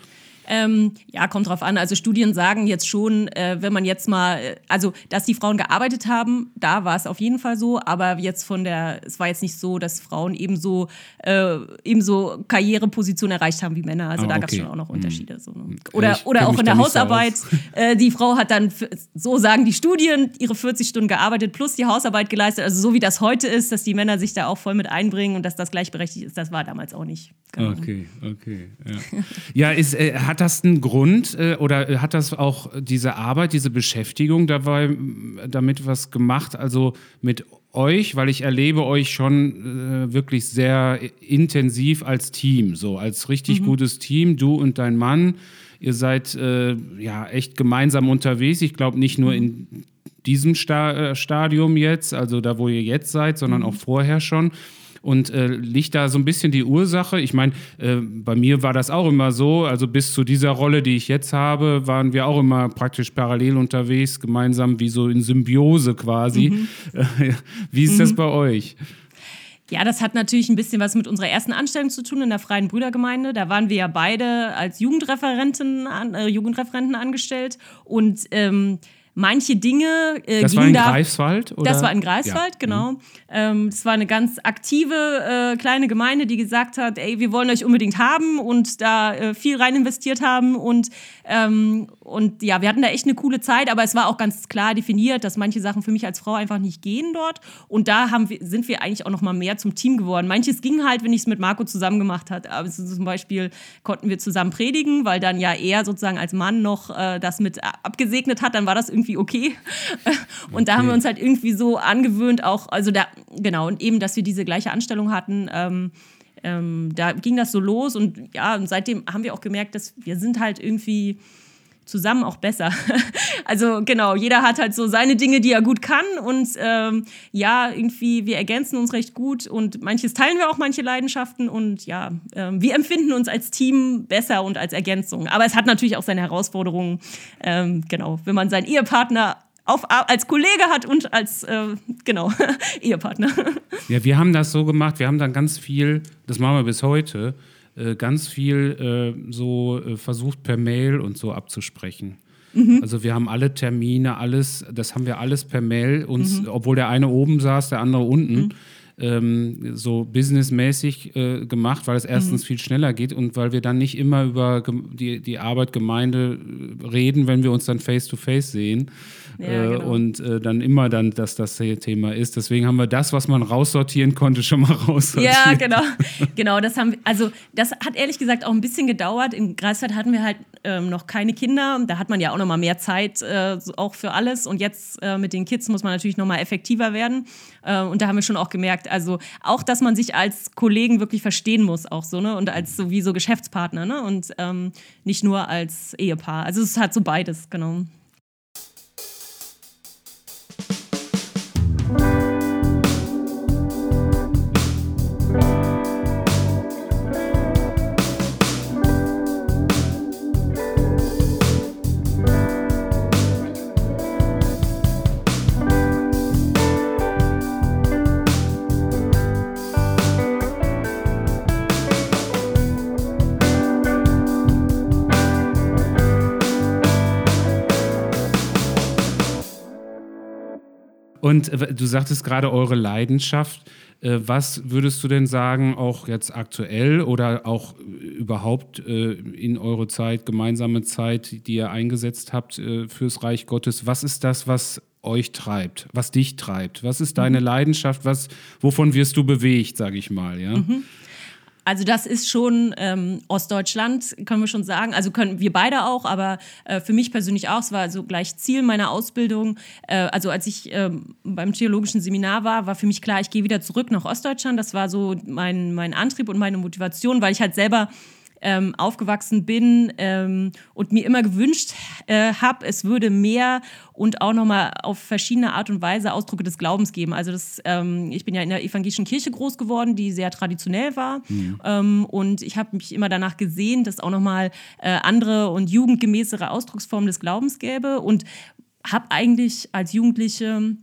Ähm, ja, kommt drauf an. Also Studien sagen jetzt schon, äh, wenn man jetzt mal, äh, also dass die Frauen gearbeitet haben, da war es auf jeden Fall so, aber jetzt von der, es war jetzt nicht so, dass Frauen ebenso, äh, ebenso Karrierepositionen erreicht haben wie Männer. Also oh, da gab es schon auch noch mhm. Unterschiede. So, ne? Oder, ich oder auch in der Hausarbeit. So äh, die Frau hat dann, so sagen die Studien, ihre 40 Stunden gearbeitet plus die Hausarbeit geleistet. Also so wie das heute ist, dass die Männer sich da auch voll mit einbringen und dass das gleichberechtigt ist, das war damals auch nicht. Genau. Okay, okay. Ja, ja ist, äh, hat das einen Grund äh, oder hat das auch diese Arbeit, diese Beschäftigung dabei damit was gemacht? Also mit euch, weil ich erlebe euch schon äh, wirklich sehr intensiv als Team, so als richtig mhm. gutes Team, du und dein Mann. Ihr seid äh, ja echt gemeinsam unterwegs. Ich glaube nicht nur in diesem Sta äh, Stadium jetzt, also da, wo ihr jetzt seid, sondern mhm. auch vorher schon. Und äh, liegt da so ein bisschen die Ursache? Ich meine, äh, bei mir war das auch immer so, also bis zu dieser Rolle, die ich jetzt habe, waren wir auch immer praktisch parallel unterwegs, gemeinsam wie so in Symbiose quasi. Mhm. *laughs* wie ist mhm. das bei euch? Ja, das hat natürlich ein bisschen was mit unserer ersten Anstellung zu tun in der Freien Brüdergemeinde. Da waren wir ja beide als Jugendreferenten, äh, Jugendreferenten angestellt und ähm, manche Dinge. Äh, das war in da, Greifswald? Oder? Das war in Greifswald, ja. genau. Mhm. Ähm, das war eine ganz aktive äh, kleine Gemeinde, die gesagt hat, ey, wir wollen euch unbedingt haben und da äh, viel rein investiert haben und ähm, und ja, wir hatten da echt eine coole Zeit, aber es war auch ganz klar definiert, dass manche Sachen für mich als Frau einfach nicht gehen dort. Und da haben wir, sind wir eigentlich auch noch mal mehr zum Team geworden. Manches ging halt, wenn ich es mit Marco zusammen gemacht habe. Aber zum Beispiel konnten wir zusammen predigen, weil dann ja er sozusagen als Mann noch äh, das mit abgesegnet hat. Dann war das irgendwie okay. und okay. da haben wir uns halt irgendwie so angewöhnt, auch, also da, genau, und eben, dass wir diese gleiche Anstellung hatten. Ähm, ähm, da ging das so los und ja, und seitdem haben wir auch gemerkt, dass wir sind halt irgendwie zusammen auch besser. *laughs* also genau, jeder hat halt so seine Dinge, die er gut kann und ähm, ja, irgendwie, wir ergänzen uns recht gut und manches teilen wir auch, manche Leidenschaften und ja, ähm, wir empfinden uns als Team besser und als Ergänzung. Aber es hat natürlich auch seine Herausforderungen, ähm, genau, wenn man seinen Ehepartner auf, als Kollege hat und als, äh, genau, *laughs* Ehepartner. Ja, wir haben das so gemacht, wir haben dann ganz viel, das machen wir bis heute, äh, ganz viel äh, so äh, versucht per Mail und so abzusprechen. Mhm. Also wir haben alle Termine, alles, das haben wir alles per Mail uns, mhm. obwohl der eine oben saß, der andere unten. Mhm ähm, so businessmäßig äh, gemacht, weil es erstens mhm. viel schneller geht und weil wir dann nicht immer über die, die Arbeit Gemeinde reden, wenn wir uns dann face-to-face -face sehen. Ja, äh, genau. Und äh, dann immer dann, dass das Thema ist. Deswegen haben wir das, was man raussortieren konnte, schon mal *laughs* raussortiert. Ja, genau. genau, das haben wir, also das hat ehrlich gesagt auch ein bisschen gedauert. In Greifswald hatten wir halt ähm, noch keine Kinder. Da hat man ja auch noch mal mehr Zeit, äh, auch für alles. Und jetzt äh, mit den Kids muss man natürlich noch mal effektiver werden. und da haben wir schon auch gemerkt. Also auch, dass man sich als Kollegen wirklich verstehen muss, auch so, ne? Und als sowieso Geschäftspartner, ne? Und ähm, nicht nur als Ehepaar. Also es hat so beides, genau. Und äh, du sagtest gerade eure Leidenschaft. Äh, was würdest du denn sagen, auch jetzt aktuell oder auch überhaupt äh, in eure Zeit, gemeinsame Zeit, die ihr eingesetzt habt fürs Reich Gottes, was ist das, was euch treibt, was dich treibt? Was ist deine mhm. Leidenschaft? Was, wovon wirst du bewegt, sage ich mal, ja? Mhm. Also das ist schon ähm, Ostdeutschland, können wir schon sagen. Also können wir beide auch, aber äh, für mich persönlich auch. Es war so gleich Ziel meiner Ausbildung. Äh, also als ich ähm, beim theologischen Seminar war, war für mich klar, ich gehe wieder zurück nach Ostdeutschland. Das war so mein, mein Antrieb und meine Motivation, weil ich halt selber ähm, aufgewachsen bin ähm, und mir immer gewünscht äh, habe, es würde mehr und auch nochmal auf verschiedene Art und Weise Ausdrücke des Glaubens geben. Also das, ähm, ich bin ja in der evangelischen Kirche groß geworden, die sehr traditionell war. Mhm. Ähm, und ich habe mich immer danach gesehen, dass auch nochmal äh, andere und jugendgemäßere Ausdrucksformen des Glaubens gäbe. Und habe eigentlich als Jugendliche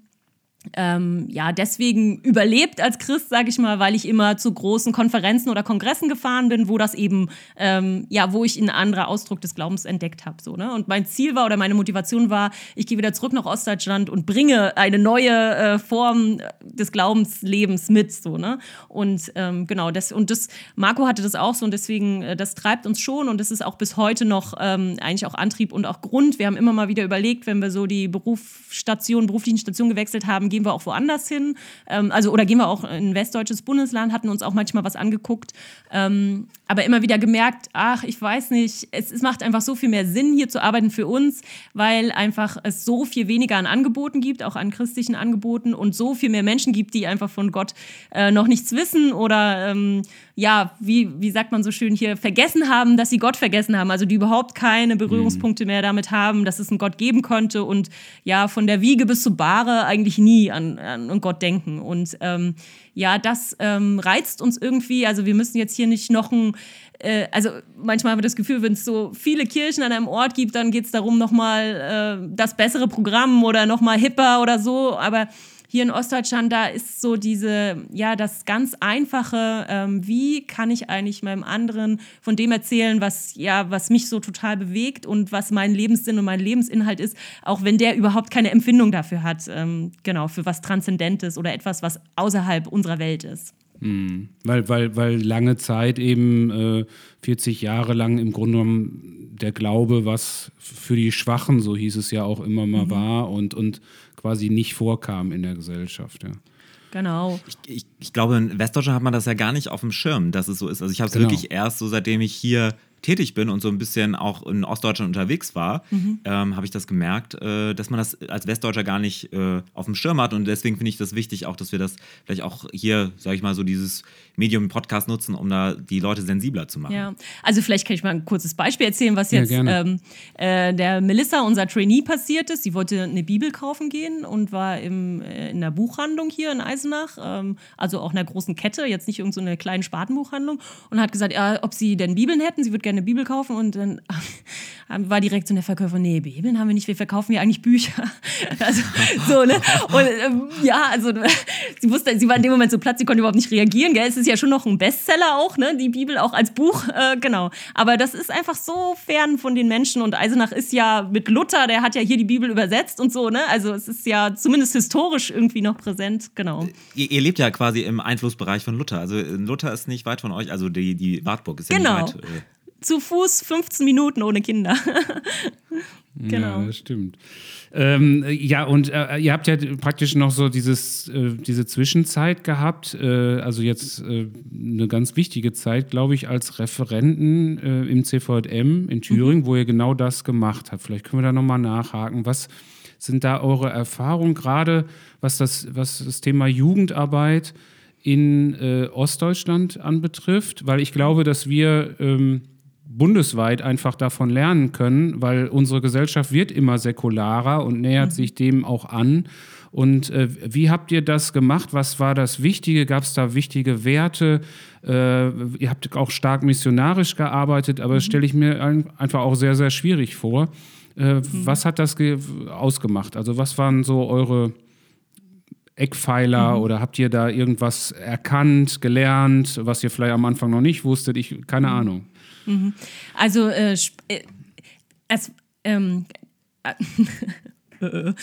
ähm, ja, deswegen überlebt als Christ, sage ich mal, weil ich immer zu großen Konferenzen oder Kongressen gefahren bin, wo das eben, ähm, ja, wo ich einen anderen Ausdruck des Glaubens entdeckt habe. So, ne? Und mein Ziel war oder meine Motivation war, ich gehe wieder zurück nach Ostdeutschland und bringe eine neue äh, Form des Glaubenslebens mit. So, ne? Und ähm, genau, das, und das, Marco hatte das auch so und deswegen, äh, das treibt uns schon und das ist auch bis heute noch ähm, eigentlich auch Antrieb und auch Grund. Wir haben immer mal wieder überlegt, wenn wir so die Berufsstation, beruflichen Station gewechselt haben, gehen wir auch woanders hin. Ähm, also, oder gehen wir auch in ein westdeutsches Bundesland, hatten uns auch manchmal was angeguckt. Ähm, aber immer wieder gemerkt, ach, ich weiß nicht, es, es macht einfach so viel mehr Sinn, hier zu arbeiten für uns, weil einfach es so viel weniger an Angeboten gibt, auch an christlichen Angeboten und so viel mehr Menschen gibt, die einfach von Gott äh, noch nichts wissen oder ähm, ja, wie, wie sagt man so schön hier, vergessen haben, dass sie Gott vergessen haben. Also die überhaupt keine Berührungspunkte mehr damit haben, dass es einen Gott geben konnte und ja, von der Wiege bis zur Bahre eigentlich nie an, an Gott denken. Und ähm, ja, das ähm, reizt uns irgendwie. Also wir müssen jetzt hier nicht noch ein äh, also manchmal haben wir das Gefühl, wenn es so viele Kirchen an einem Ort gibt, dann geht es darum, nochmal äh, das bessere Programm oder nochmal hipper oder so. Aber hier in Ostdeutschland, da ist so diese, ja, das ganz einfache, ähm, wie kann ich eigentlich meinem anderen von dem erzählen, was, ja, was mich so total bewegt und was mein Lebenssinn und mein Lebensinhalt ist, auch wenn der überhaupt keine Empfindung dafür hat, ähm, genau, für was Transzendentes oder etwas, was außerhalb unserer Welt ist. Mhm. Weil, weil, weil lange Zeit eben äh, 40 Jahre lang im Grunde genommen der Glaube, was für die Schwachen, so hieß es ja auch immer mal mhm. war und, und quasi nicht vorkam in der Gesellschaft. Ja. Genau. Ich, ich, ich, glaube, in Westdeutschland hat man das ja gar nicht auf dem Schirm, dass es so ist. Also ich habe es genau. wirklich erst so, seitdem ich hier tätig bin und so ein bisschen auch in Ostdeutschland unterwegs war, mhm. ähm, habe ich das gemerkt, äh, dass man das als Westdeutscher gar nicht äh, auf dem Schirm hat. Und deswegen finde ich das wichtig, auch, dass wir das vielleicht auch hier, sage ich mal, so dieses Medium-Podcast nutzen, um da die Leute sensibler zu machen. Ja, also vielleicht kann ich mal ein kurzes Beispiel erzählen, was jetzt ja, ähm, äh, der Melissa, unser Trainee, passiert ist. Sie wollte eine Bibel kaufen gehen und war im, äh, in der Buchhandlung hier in Eisenach, ähm, also auch in einer großen Kette, jetzt nicht irgendeine so kleine Spatenbuchhandlung, und hat gesagt, ja, ob sie denn Bibeln hätten. Sie würde gerne gerne eine Bibel kaufen und dann *laughs* war direkt so der Verkäufer, nee, Bibeln haben wir nicht, wir verkaufen ja eigentlich Bücher. *laughs* Also so, ne? Und ähm, ja, also *laughs* sie wusste, sie war in dem Moment so platt, sie konnte überhaupt nicht reagieren, gell? Es ist ja schon noch ein Bestseller auch, ne? Die Bibel auch als Buch, äh, genau. Aber das ist einfach so fern von den Menschen und Eisenach ist ja mit Luther, der hat ja hier die Bibel übersetzt und so, ne? Also es ist ja zumindest historisch irgendwie noch präsent, genau. Ihr, ihr lebt ja quasi im Einflussbereich von Luther. Also Luther ist nicht weit von euch, also die, die Wartburg ist ja genau. nicht weit. Äh zu Fuß 15 Minuten ohne Kinder. *laughs* genau. Ja, das stimmt. Ähm, ja, und äh, ihr habt ja praktisch noch so dieses, äh, diese Zwischenzeit gehabt, äh, also jetzt äh, eine ganz wichtige Zeit, glaube ich, als Referenten äh, im CVM in Thüringen, mhm. wo ihr genau das gemacht habt. Vielleicht können wir da nochmal nachhaken. Was sind da eure Erfahrungen, gerade was das, was das Thema Jugendarbeit in äh, Ostdeutschland anbetrifft? Weil ich glaube, dass wir ähm, bundesweit einfach davon lernen können, weil unsere Gesellschaft wird immer säkularer und nähert mhm. sich dem auch an. Und äh, wie habt ihr das gemacht? Was war das Wichtige? Gab es da wichtige Werte? Äh, ihr habt auch stark missionarisch gearbeitet, aber mhm. das stelle ich mir ein, einfach auch sehr, sehr schwierig vor. Äh, mhm. Was hat das ausgemacht? Also was waren so eure Eckpfeiler mhm. oder habt ihr da irgendwas erkannt, gelernt, was ihr vielleicht am Anfang noch nicht wusstet? Ich keine mhm. Ahnung. Mhm. Also äh, äh, es, ähm, *laughs*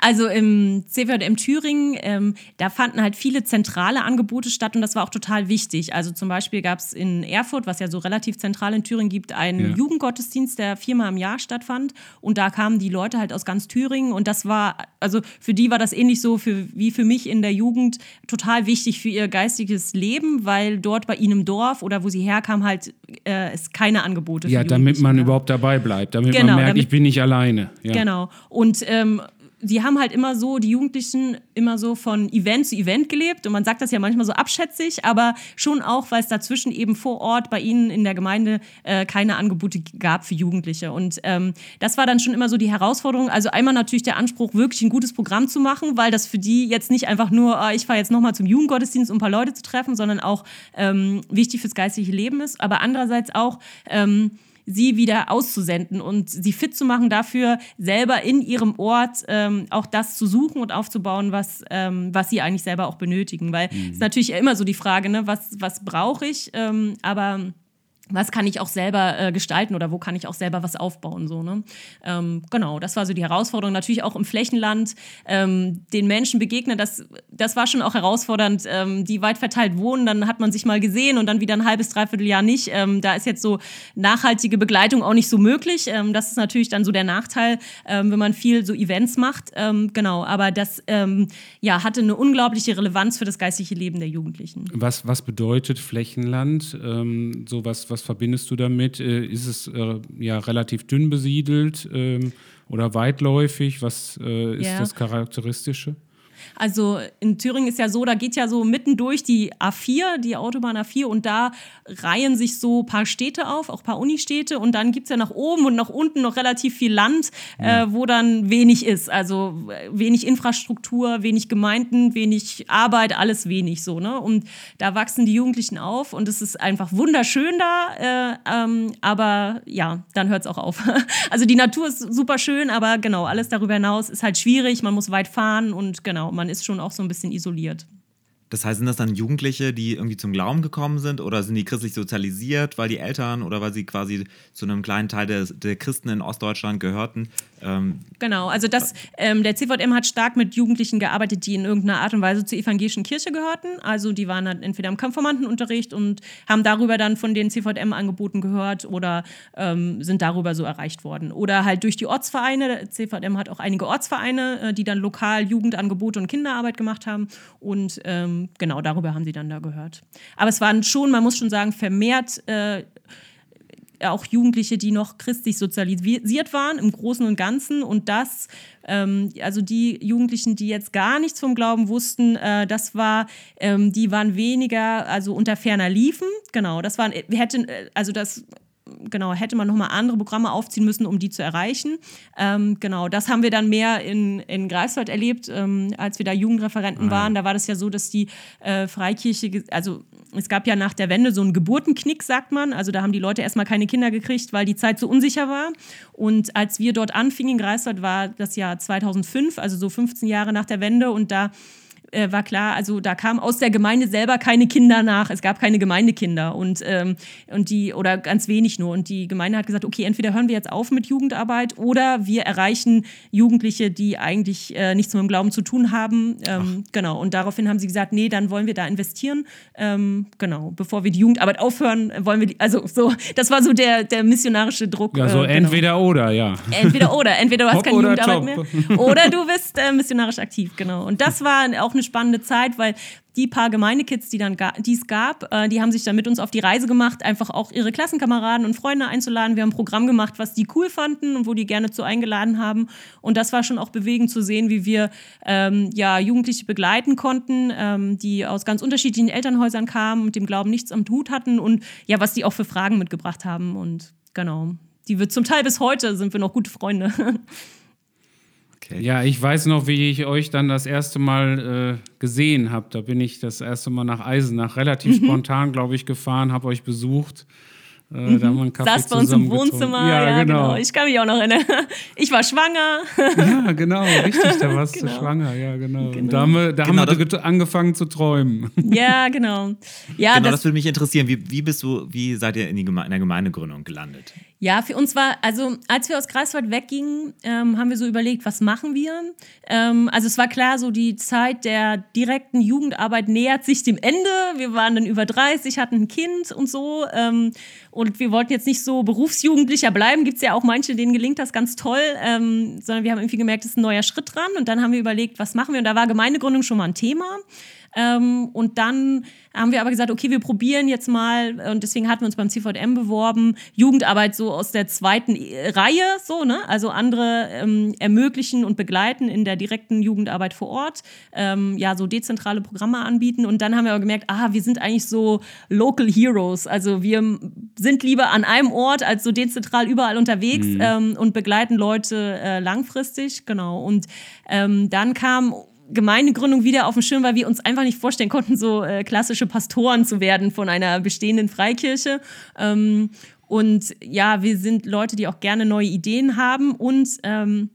also im CVM Thüringen, ähm, da fanden halt viele zentrale Angebote statt und das war auch total wichtig. Also zum Beispiel gab es in Erfurt, was ja so relativ zentral in Thüringen gibt, einen ja. Jugendgottesdienst, der viermal im Jahr stattfand und da kamen die Leute halt aus ganz Thüringen und das war, also für die war das ähnlich so für, wie für mich in der Jugend total wichtig für ihr geistiges Leben, weil dort bei ihnen im Dorf oder wo sie herkamen halt äh, es keine Angebote Ja, damit man überhaupt dabei bleibt, damit genau, man merkt, damit, ich bin nicht alleine. Ja. Genau und und ähm, sie haben halt immer so, die Jugendlichen immer so von Event zu Event gelebt und man sagt das ja manchmal so abschätzig, aber schon auch, weil es dazwischen eben vor Ort bei ihnen in der Gemeinde äh, keine Angebote gab für Jugendliche. Und ähm, das war dann schon immer so die Herausforderung. Also einmal natürlich der Anspruch, wirklich ein gutes Programm zu machen, weil das für die jetzt nicht einfach nur, oh, ich fahre jetzt nochmal zum Jugendgottesdienst, um ein paar Leute zu treffen, sondern auch ähm, wichtig fürs geistliche Leben ist. Aber andererseits auch, ähm, sie wieder auszusenden und sie fit zu machen dafür, selber in ihrem Ort ähm, auch das zu suchen und aufzubauen, was, ähm, was sie eigentlich selber auch benötigen. Weil es mhm. ist natürlich immer so die Frage, ne, was, was brauche ich? Ähm, aber was kann ich auch selber äh, gestalten oder wo kann ich auch selber was aufbauen. So, ne? Ähm, genau, das war so die Herausforderung. Natürlich auch im Flächenland ähm, den Menschen begegnen, das, das war schon auch herausfordernd, ähm, die weit verteilt wohnen. Dann hat man sich mal gesehen und dann wieder ein halbes, dreiviertel Jahr nicht. Ähm, da ist jetzt so nachhaltige Begleitung auch nicht so möglich. Ähm, das ist natürlich dann so der Nachteil, ähm, wenn man viel so Events macht. genau, aber das ja, hatte eine unglaubliche Relevanz für das geistliche Leben der Jugendlichen. Was, was bedeutet Flächenland? so was, was verbindest du damit? Äh, ist es äh, ja relativ dünn besiedelt ähm, oder weitläufig? Was äh, ist ja. das Charakteristische? Also in Thüringen ist ja so, da geht ja so mitten durch die A4, die Autobahn A4 und da reihen sich so ein paar Städte auf, auch ein paar Unistädte und dann gibt es ja nach oben und nach unten noch relativ viel Land, ja. äh, wo dann wenig ist. Also wenig Infrastruktur, wenig Gemeinden, wenig Arbeit, alles wenig so. Ne? Und da wachsen die Jugendlichen auf und es ist einfach wunderschön da, äh, ähm, aber ja, dann hört es auch auf. *laughs* also die Natur ist super schön, aber genau, alles darüber hinaus ist halt schwierig, man muss weit fahren und genau, man ist schon auch so ein bisschen isoliert. Das heißt, sind das dann Jugendliche, die irgendwie zum Glauben gekommen sind oder sind die christlich sozialisiert, weil die Eltern oder weil sie quasi zu einem kleinen Teil der, der Christen in Ostdeutschland gehörten? Ähm, genau, also das, ähm, der CVM hat stark mit Jugendlichen gearbeitet, die in irgendeiner Art und Weise zur evangelischen Kirche gehörten. Also die waren dann entweder im Konformantenunterricht und haben darüber dann von den CVM-Angeboten gehört oder ähm, sind darüber so erreicht worden. Oder halt durch die Ortsvereine. Der CVM hat auch einige Ortsvereine, äh, die dann lokal Jugendangebote und Kinderarbeit gemacht haben. Und ähm, genau darüber haben sie dann da gehört. Aber es waren schon, man muss schon sagen, vermehrt äh, auch Jugendliche, die noch christlich sozialisiert waren im Großen und Ganzen. Und das, ähm, also die Jugendlichen, die jetzt gar nichts vom Glauben wussten, äh, das war, ähm, die waren weniger, also unter ferner liefen. Genau, das waren, wir hätten, äh, also das genau, hätte man nochmal andere Programme aufziehen müssen, um die zu erreichen. Ähm, genau, das haben wir dann mehr in, in Greifswald erlebt, ähm, als wir da Jugendreferenten ah, waren. Da war das ja so, dass die äh, Freikirche, also es gab ja nach der Wende so einen Geburtenknick, sagt man. Also da haben die Leute erstmal keine Kinder gekriegt, weil die Zeit so unsicher war. Und als wir dort anfingen in Greifswald, war das Jahr 2005, also so 15 Jahre nach der Wende. Und da äh, war klar, also da kamen aus der Gemeinde selber keine Kinder nach. Es gab keine Gemeindekinder und, ähm, und die, oder ganz wenig nur. Und die Gemeinde hat gesagt, okay, entweder hören wir jetzt auf mit Jugendarbeit oder wir erreichen Jugendliche, die eigentlich äh, nichts mit dem Glauben zu tun haben. Ähm, genau. Und daraufhin haben sie gesagt, nee, dann wollen wir da investieren. Ähm, genau. Bevor wir die Jugendarbeit aufhören, wollen wir die, also so, das war so der, der missionarische Druck. Ja, so äh, genau. entweder oder, ja. Entweder oder. Entweder du hast keine Jugendarbeit top. mehr oder du bist äh, missionarisch aktiv, genau. Und das war auch eine spannende Zeit, weil die paar Gemeindekids, die dann es gab, äh, die haben sich dann mit uns auf die Reise gemacht, einfach auch ihre Klassenkameraden und Freunde einzuladen. Wir haben ein Programm gemacht, was die cool fanden und wo die gerne zu eingeladen haben. Und das war schon auch bewegend zu sehen, wie wir ähm, ja, Jugendliche begleiten konnten, ähm, die aus ganz unterschiedlichen Elternhäusern kamen, mit dem Glauben nichts am Hut hatten und ja, was die auch für Fragen mitgebracht haben. Und genau, die wird zum Teil bis heute sind wir noch gute Freunde. *laughs* Okay. Ja, ich weiß noch, wie ich euch dann das erste Mal äh, gesehen habe. Da bin ich das erste Mal nach Eisenach relativ mhm. spontan, glaube ich, gefahren, habe euch besucht. Äh, mhm. Da haben wir einen Kaffee Saß bei uns im Wohnzimmer. Ja, ja genau. genau. Ich kann mich auch noch erinnern. *laughs* Ich war schwanger. ja, genau, richtig, da *laughs* warst genau. du schwanger, ja, genau. genau. Und da haben wir, da genau, haben wir angefangen zu träumen. *laughs* Ja, genau. Ja, genau, das, das würde mich interessieren. Wie, wie bist du, wie seid ihr in, die Geme in der Gemeindegründung gelandet? Ja, für uns war, also als wir aus Greifswald weggingen, ähm, haben wir so überlegt, was machen wir? Ähm, also es war klar, so die Zeit der direkten Jugendarbeit nähert sich dem Ende. Wir waren dann über 30, hatten ein Kind und so. Ähm, und wir wollten jetzt nicht so Berufsjugendlicher bleiben. Gibt es ja auch manche, denen gelingt das ganz toll. Ähm, sondern wir haben irgendwie gemerkt, das ist ein neuer Schritt dran. Und dann haben wir überlegt, was machen wir? Und da war Gemeindegründung schon mal ein Thema. Ähm, und dann haben wir aber gesagt, okay, wir probieren jetzt mal, und deswegen hatten wir uns beim CVM beworben, Jugendarbeit so aus der zweiten Reihe, so, ne? Also andere ähm, ermöglichen und begleiten in der direkten Jugendarbeit vor Ort, ähm, ja, so dezentrale Programme anbieten. Und dann haben wir aber gemerkt, ah, wir sind eigentlich so Local Heroes. Also wir sind lieber an einem Ort als so dezentral überall unterwegs mhm. ähm, und begleiten Leute äh, langfristig, genau. Und ähm, dann kam Gemeindegründung wieder auf dem Schirm, weil wir uns einfach nicht vorstellen konnten, so äh, klassische Pastoren zu werden von einer bestehenden Freikirche. Ähm, und ja, wir sind Leute, die auch gerne neue Ideen haben und ähm,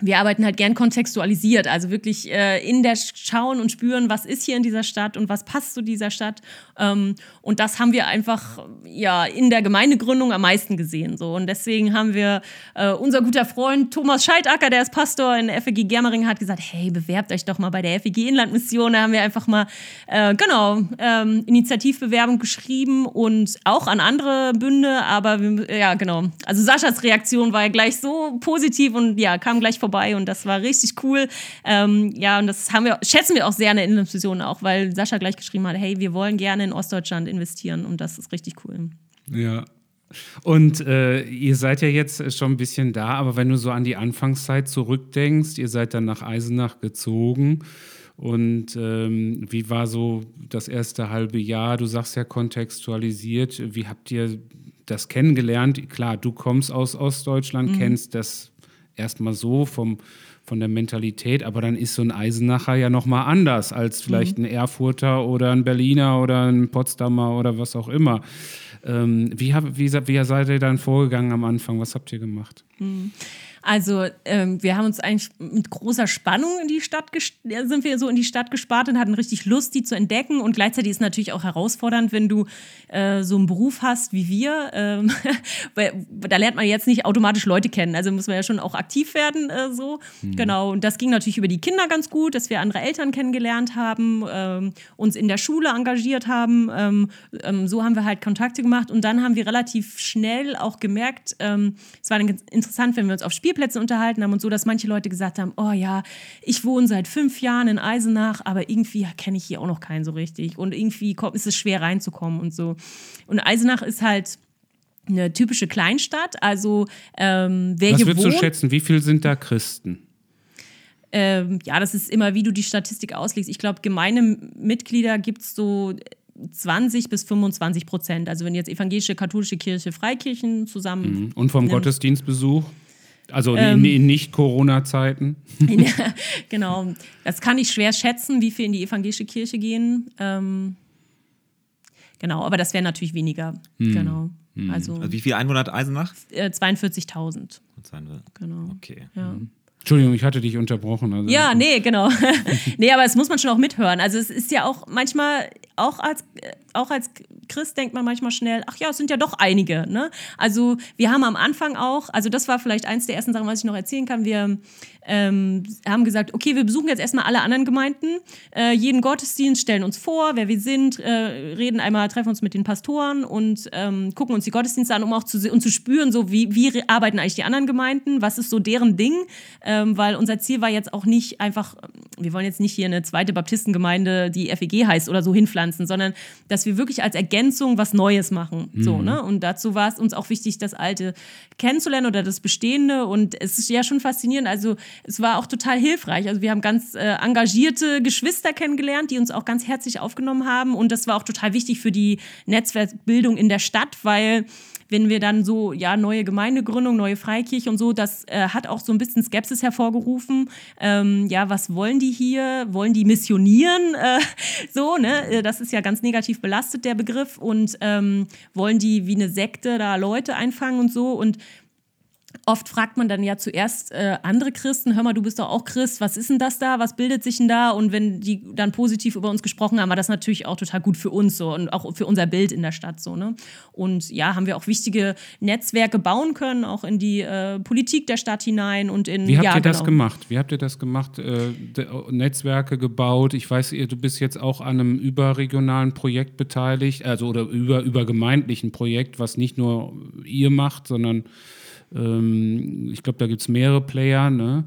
wir arbeiten halt gern kontextualisiert, also wirklich äh, in der schauen und spüren, was ist hier in dieser Stadt und was passt zu dieser Stadt. Ähm, und das haben wir einfach ja in der Gemeindegründung am meisten gesehen. So und deswegen haben wir äh, unser guter Freund Thomas Scheidacker, der ist Pastor in der FEG Germering, hat gesagt, hey, bewerbt euch doch mal bei der FEG Inlandmission. Da haben wir einfach mal äh, genau ähm, Initiativbewerbung geschrieben und auch an andere Bünde. Aber ja genau, also Saschas Reaktion war ja gleich so positiv und ja kam gleich vorbei vorbei und das war richtig cool. Ähm, ja, und das haben wir, schätzen wir auch sehr in der Inlandsmission auch, weil Sascha gleich geschrieben hat, hey, wir wollen gerne in Ostdeutschland investieren und das ist richtig cool. Ja, und äh, ihr seid ja jetzt schon ein bisschen da, aber wenn du so an die Anfangszeit zurückdenkst, ihr seid dann nach Eisenach gezogen. Und ähm, wie war so das erste halbe Jahr? Du sagst ja kontextualisiert. Wie habt ihr das kennengelernt? Klar, du kommst aus Ostdeutschland, mhm. kennst das erstmal so vom, von der Mentalität, aber dann ist so ein Eisenacher ja nochmal anders als vielleicht mhm. ein Erfurter oder ein Berliner oder ein Potsdamer oder was auch immer. Ähm, wie, hab, wie, wie seid ihr dann vorgegangen am Anfang? Was habt ihr gemacht? Mhm. Also ähm, wir haben uns eigentlich mit großer Spannung in die Stadt sind wir so in die Stadt gespart und hatten richtig Lust, die zu entdecken. Und gleichzeitig ist es natürlich auch herausfordernd, wenn du äh, so einen Beruf hast wie wir. Ähm, *laughs* da lernt man jetzt nicht automatisch Leute kennen. Also muss man ja schon auch aktiv werden. Äh, so. Mhm. Genau. Und das ging natürlich über die Kinder ganz gut, dass wir andere Eltern kennengelernt haben, ähm, uns in der Schule engagiert haben. Ähm, ähm, so haben wir halt Kontakte gemacht. Und dann haben wir relativ schnell auch gemerkt, ähm, es war dann interessant, wenn wir uns auf Spiel Spielplätzen unterhalten haben und so, dass manche Leute gesagt haben, oh ja, ich wohne seit fünf Jahren in Eisenach, aber irgendwie kenne ich hier auch noch keinen so richtig und irgendwie ist es schwer reinzukommen und so. Und Eisenach ist halt eine typische Kleinstadt, also ähm, wer Was hier würdest wohnt, du schätzen, wie viel sind da Christen? Ähm, ja, das ist immer, wie du die Statistik auslegst. Ich glaube, gemeine Mitglieder gibt es so 20 bis 25 Prozent. Also wenn jetzt evangelische, katholische Kirche, Freikirchen zusammen. Mhm. Und vom. Gottesdienstbesuch? Also ähm, in, in Nicht-Corona-Zeiten. *laughs* genau. Das kann ich schwer schätzen, wie viel in die evangelische Kirche gehen. Ähm, genau, aber das wäre natürlich weniger. Hm. Genau. Hm. Also, also, wie viel Einwohner hat Eisenach? Äh, 42.000. Genau. Okay. Ja. Hm. Entschuldigung, ich hatte dich unterbrochen. Also ja, nee, genau. *laughs* nee, aber es muss man schon auch mithören. Also es ist ja auch manchmal, auch als, auch als Christ denkt man manchmal schnell, ach ja, es sind ja doch einige. Ne? Also wir haben am Anfang auch, also das war vielleicht eins der ersten Sachen, was ich noch erzählen kann. Wir ähm, haben gesagt, okay, wir besuchen jetzt erstmal alle anderen Gemeinden, äh, jeden Gottesdienst, stellen uns vor, wer wir sind, äh, reden einmal, treffen uns mit den Pastoren und ähm, gucken uns die Gottesdienste an, um auch zu, und zu spüren, so wie, wie arbeiten eigentlich die anderen Gemeinden, was ist so deren Ding, ähm, weil unser Ziel war jetzt auch nicht einfach, wir wollen jetzt nicht hier eine zweite Baptistengemeinde, die FEG heißt oder so hinpflanzen, sondern dass wir wirklich als Ergänzung was Neues machen. Mhm. So, ne? Und dazu war es uns auch wichtig, das Alte kennenzulernen oder das Bestehende und es ist ja schon faszinierend, also es war auch total hilfreich. Also wir haben ganz äh, engagierte Geschwister kennengelernt, die uns auch ganz herzlich aufgenommen haben. Und das war auch total wichtig für die Netzwerkbildung in der Stadt, weil wenn wir dann so, ja, neue Gemeindegründung, neue Freikirche und so, das äh, hat auch so ein bisschen Skepsis hervorgerufen. Ähm, ja, was wollen die hier? Wollen die missionieren? *laughs* Äh, so, ne? Äh, das ist ja ganz negativ belastet, der Begriff. Und ähm, wollen die wie eine Sekte da Leute einfangen und so? Und Oft fragt man dann ja zuerst äh, andere Christen, hör mal, du bist doch auch Christ, was ist denn das da, was bildet sich denn da? Und wenn die dann positiv über uns gesprochen haben, war das natürlich auch total gut für uns so und auch für unser Bild in der Stadt so. Ne? Und ja, haben wir auch wichtige Netzwerke bauen können, auch in die äh, Politik der Stadt hinein und in. Wie habt ja, ihr genau. das gemacht? Wie habt ihr das gemacht? Äh, Netzwerke gebaut? Ich weiß, du bist jetzt auch an einem überregionalen Projekt beteiligt, also oder über übergemeindlichen Projekt, was nicht nur ihr macht, sondern ähm, ich glaube, da gibt es mehrere Player. Ne?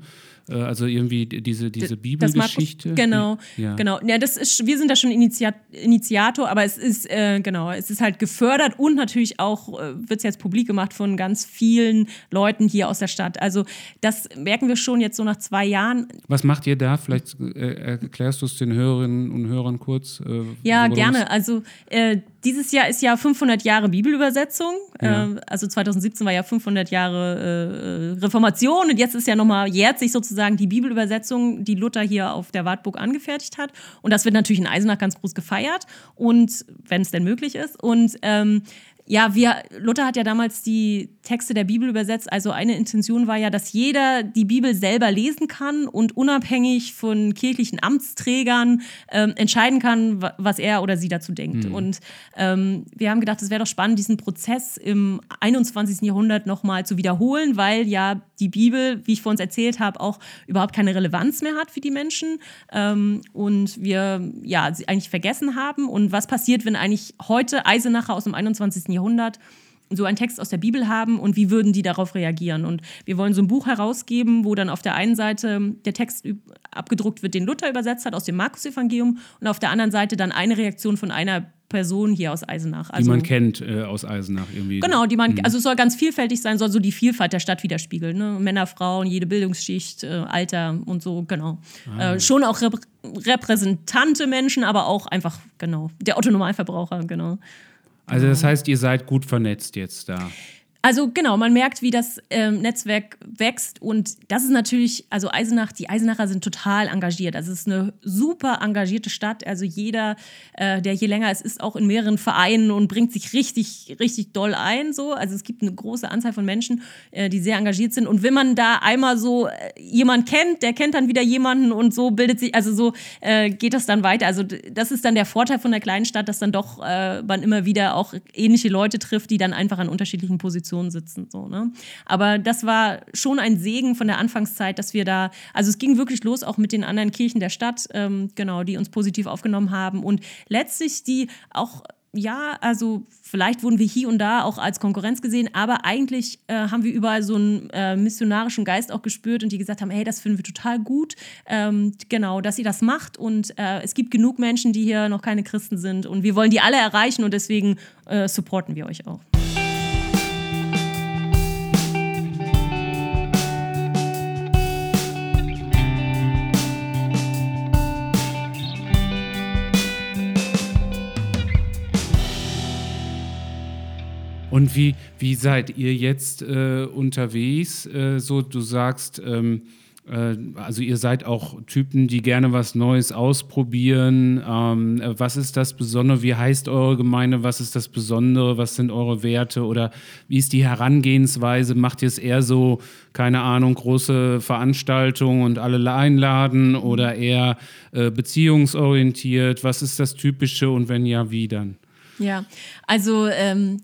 Äh, also irgendwie diese, diese Bibelgeschichte. Markus, genau, ja. genau. Ja, das ist, wir sind da schon Initiat, Initiator, aber es ist, äh, genau, es ist halt gefördert und natürlich auch äh, wird es jetzt publik gemacht von ganz vielen Leuten hier aus der Stadt. Also das merken wir schon jetzt so nach zwei Jahren. Was macht ihr da? Vielleicht äh, erklärst du es den Hörerinnen und Hörern kurz. Äh, ja, gerne. Also äh, dieses Jahr ist ja 500 Jahre Bibelübersetzung. Ja. Äh, also 2017 war ja 500 Jahre äh, Reformation und jetzt ist ja nochmal, jährt sich sozusagen die Bibelübersetzung, die Luther hier auf der Wartburg angefertigt hat. Und das wird natürlich in Eisenach ganz groß gefeiert und wenn es denn möglich ist. Und ähm, ja, wir, Luther hat ja damals die Texte der Bibel übersetzt. Also eine Intention war ja, dass jeder die Bibel selber lesen kann und unabhängig von kirchlichen Amtsträgern ähm, entscheiden kann, was er oder sie dazu denkt. Mhm. Und ähm, wir haben gedacht, es wäre doch spannend, diesen Prozess im 21. Jahrhundert nochmal zu wiederholen, weil ja die Bibel, wie ich vor uns erzählt habe, auch überhaupt keine Relevanz mehr hat für die Menschen ähm, und wir ja sie eigentlich vergessen haben. Und was passiert, wenn eigentlich heute Eisenacher aus dem 21. Jahrhundert so einen Text aus der Bibel haben und wie würden die darauf reagieren. Und wir wollen so ein Buch herausgeben, wo dann auf der einen Seite der Text abgedruckt wird, den Luther übersetzt hat aus dem Markus-Evangelium und auf der anderen Seite dann eine Reaktion von einer Person hier aus Eisenach. Also, die man kennt äh, aus Eisenach irgendwie. Genau, die man, mhm. also es soll ganz vielfältig sein, soll so die Vielfalt der Stadt widerspiegeln. Ne? Männer, Frauen, jede Bildungsschicht, äh, Alter und so, genau. Ah. Äh, schon auch rep repräsentante Menschen, aber auch einfach, genau, der Otto Normalverbraucher, genau. Also das heißt, ihr seid gut vernetzt jetzt da. Also genau, man merkt, wie das ähm, Netzwerk wächst und das ist natürlich, also Eisenach, die Eisenacher sind total engagiert. Also es ist eine super engagierte Stadt. Also jeder, äh, der hier länger ist, ist auch in mehreren Vereinen und bringt sich richtig, richtig doll ein. So. Also es gibt eine große Anzahl von Menschen, äh, die sehr engagiert sind. Und wenn man da einmal so äh, jemand kennt, der kennt dann wieder jemanden und so bildet sich, also so äh, geht das dann weiter. Also das ist dann der Vorteil von der kleinen Stadt, dass dann doch äh, man immer wieder auch ähnliche Leute trifft, die dann einfach an unterschiedlichen Positionen Position sitzen. So, ne? Aber das war schon ein Segen von der Anfangszeit, dass wir da, also es ging wirklich los auch mit den anderen Kirchen der Stadt, ähm, genau, die uns positiv aufgenommen haben und letztlich die auch ja, also vielleicht wurden wir hier und da auch als Konkurrenz gesehen, aber eigentlich äh, haben wir überall so einen äh, missionarischen Geist auch gespürt und die gesagt haben, hey, das finden wir total gut, ähm, genau, dass ihr das macht und äh, es gibt genug Menschen, die hier noch keine Christen sind und wir wollen die alle erreichen und deswegen äh, supporten wir euch auch. Und wie, wie seid ihr jetzt äh, unterwegs? Äh, so, du sagst, ähm, äh, also ihr seid auch Typen, die gerne was Neues ausprobieren. Ähm, was ist das Besondere? Wie heißt eure Gemeinde? Was ist das Besondere? Was sind eure Werte? Oder wie ist die Herangehensweise? Macht ihr es eher so, keine Ahnung, große Veranstaltungen und alle einladen oder eher äh, beziehungsorientiert? Was ist das Typische und wenn ja, wie dann? Ja, also ähm,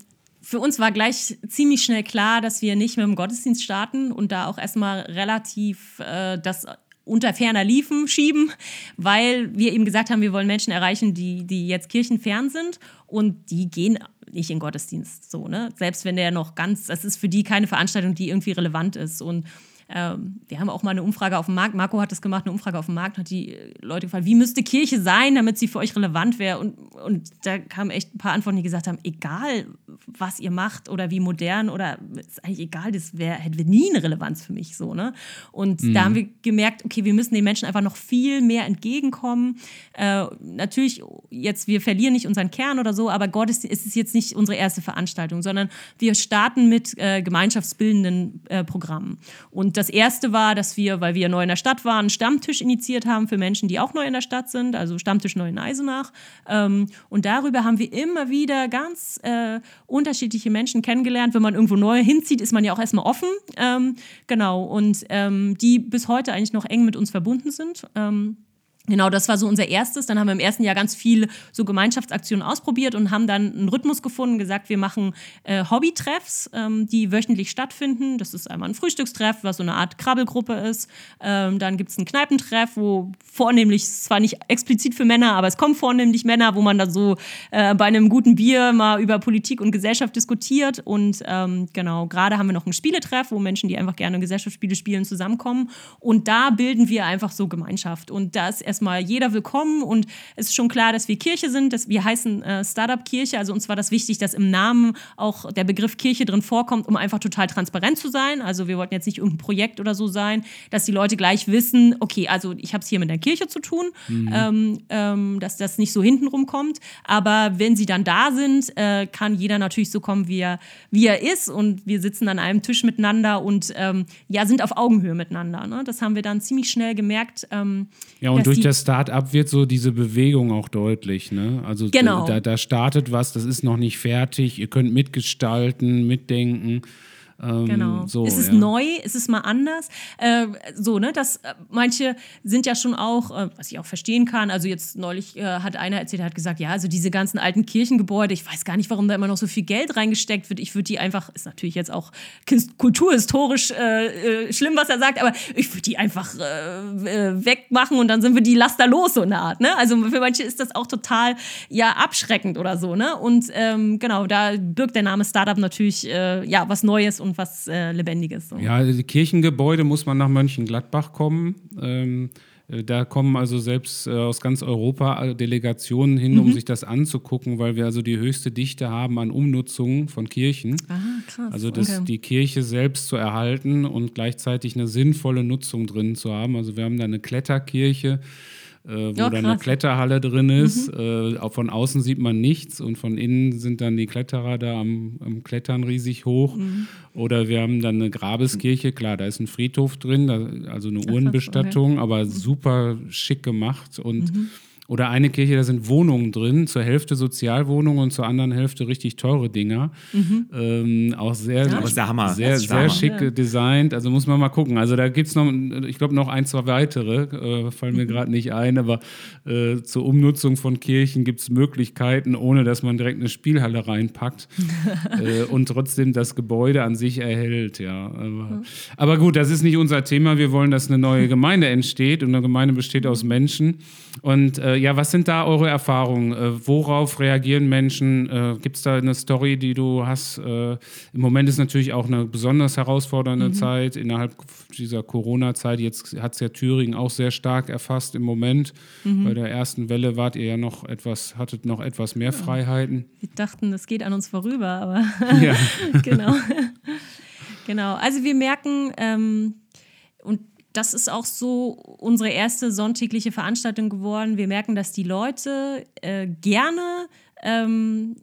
für uns war gleich ziemlich schnell klar, dass wir nicht mit dem Gottesdienst starten und da auch erstmal relativ äh, das unter ferner Liefen schieben, weil wir eben gesagt haben, wir wollen Menschen erreichen, die, die jetzt kirchenfern sind und die gehen nicht in Gottesdienst so, ne? Selbst wenn der noch ganz, das ist für die keine Veranstaltung, die irgendwie relevant ist. Und ähm, wir haben auch mal eine Umfrage auf dem Markt, Marco hat das gemacht, eine Umfrage auf dem Markt, hat die äh, Leute gefragt, wie müsste Kirche sein, damit sie für euch relevant wäre? Und, und da kamen echt ein paar Antworten, die gesagt haben, egal was ihr macht oder wie modern oder ist eigentlich egal, das wär, hätte nie eine Relevanz für mich so, ne? Und mhm. da haben wir gemerkt, okay, wir müssen den Menschen einfach noch viel mehr entgegenkommen. Äh, natürlich, jetzt, wir verlieren nicht unseren Kern oder so, aber Gott ist, ist jetzt nicht unsere erste Veranstaltung, sondern wir starten mit äh, gemeinschaftsbildenden äh, Programmen. Und das erste war, dass wir, weil wir neu in der Stadt waren, einen Stammtisch initiiert haben für Menschen, die auch neu in der Stadt sind, also Stammtisch neu in Eisenach. Ähm, und darüber haben wir immer wieder ganz äh, unterschiedliche Menschen kennengelernt. Wenn man irgendwo neu hinzieht, ist man ja auch erstmal offen. Ähm, genau. Und ähm, die bis heute eigentlich noch eng mit uns verbunden sind. Genau, das war so unser erstes. Dann haben wir im ersten Jahr ganz viel so Gemeinschaftsaktionen ausprobiert und haben dann einen Rhythmus gefunden, gesagt, wir machen äh, Hobbytreffs, ähm, die wöchentlich stattfinden. Das ist einmal ein Frühstückstreff, was so eine Art Krabbelgruppe ist. Ähm, dann gibt es einen Kneipentreff, wo vornehmlich, zwar nicht explizit für Männer, aber es kommen vornehmlich Männer, wo man da so äh, bei einem guten Bier mal über Politik und Gesellschaft diskutiert. Und ähm, genau, gerade haben wir noch einen Spieletreff, wo Menschen, die einfach gerne Gesellschaftsspiele spielen, zusammenkommen. Und da bilden wir einfach so Gemeinschaft. Und da ist erst erstmal jeder willkommen und es ist schon klar, dass wir Kirche sind, dass wir heißen äh, Startup Kirche. Also uns war das wichtig, dass im Namen auch der Begriff Kirche drin vorkommt, um einfach total transparent zu sein. Also wir wollten jetzt nicht irgendein Projekt oder so sein, dass die Leute gleich wissen, okay, also ich habe es hier mit der Kirche zu tun, mhm. ähm, ähm, dass das nicht so hintenrum kommt. Aber wenn sie dann da sind, äh, kann jeder natürlich so kommen, wie er, wie er ist und wir sitzen an einem Tisch miteinander und ähm, ja, sind auf Augenhöhe miteinander. Ne? Das haben wir dann ziemlich schnell gemerkt. Ähm, ja, und durch das Start-up wird so diese Bewegung auch deutlich. Ne? Also genau. da, da startet was, das ist noch nicht fertig, ihr könnt mitgestalten, mitdenken. Ähm, genau. So, es ist ja. neu, es ist mal anders. Äh, so, ne, das, äh, manche sind ja schon auch, äh, was ich auch verstehen kann, also jetzt neulich äh, hat einer erzählt, hat gesagt, ja, also diese ganzen alten Kirchengebäude, ich weiß gar nicht, warum da immer noch so viel Geld reingesteckt wird. Ich würde die einfach, ist natürlich jetzt auch kulturhistorisch äh, äh, schlimm, was er sagt, aber ich würde die einfach wegmachen und dann sind wir die Laster los, so eine Art. Ne? Also für manche ist das auch total ja abschreckend oder so. Ne? Und ähm, genau, da birgt der Name Startup natürlich ja was Neues und und was äh, Lebendiges. So. Ja, die Kirchengebäude muss man nach Mönchengladbach kommen. Ähm, äh, da kommen also selbst äh, aus ganz Europa äh, Delegationen hin, mhm. um sich das anzugucken, weil wir also die höchste Dichte haben an Umnutzung von Kirchen. Ah, krass. Also das, okay. die Kirche selbst zu erhalten und gleichzeitig eine sinnvolle Nutzung drin zu haben. Also wir haben da eine Kletterkirche äh, wo ja, dann eine Kletterhalle drin ist. Mhm. Äh, von außen sieht man nichts und von innen sind dann die Kletterer da am, am Klettern riesig hoch. Mhm. Oder wir haben dann eine Grabeskirche, klar, da ist ein Friedhof drin, da, also eine Urnenbestattung, okay. aber mhm. super schick gemacht und mhm. Oder eine Kirche, da sind Wohnungen drin, zur Hälfte Sozialwohnungen und zur anderen Hälfte richtig teure Dinger. Mhm. Ähm, auch sehr, ja. sehr, Hammer. sehr, sehr schick ja. designt. Also muss man mal gucken. Also da gibt es noch, ich glaube, noch ein, zwei weitere, äh, fallen mir mhm. gerade nicht ein, aber äh, zur Umnutzung von Kirchen gibt es Möglichkeiten, ohne dass man direkt eine Spielhalle reinpackt *laughs* äh, und trotzdem das Gebäude an sich erhält. Ja. Aber, mhm. aber gut, das ist nicht unser Thema. Wir wollen, dass eine neue Gemeinde entsteht und eine Gemeinde besteht aus Menschen. Und äh, ja, was sind da eure Erfahrungen? Äh, worauf reagieren Menschen? Äh, Gibt es da eine Story, die du hast? Äh, Im Moment ist natürlich auch eine besonders herausfordernde mhm. Zeit innerhalb dieser Corona-Zeit. Jetzt hat es ja Thüringen auch sehr stark erfasst im Moment. Mhm. Bei der ersten Welle wart ihr ja noch etwas, hattet noch etwas mehr Freiheiten. Wir dachten, das geht an uns vorüber, aber ja. *laughs* genau. *laughs* genau. Also wir merken, ähm, und das ist auch so unsere erste sonntägliche Veranstaltung geworden. Wir merken, dass die Leute äh, gerne ähm,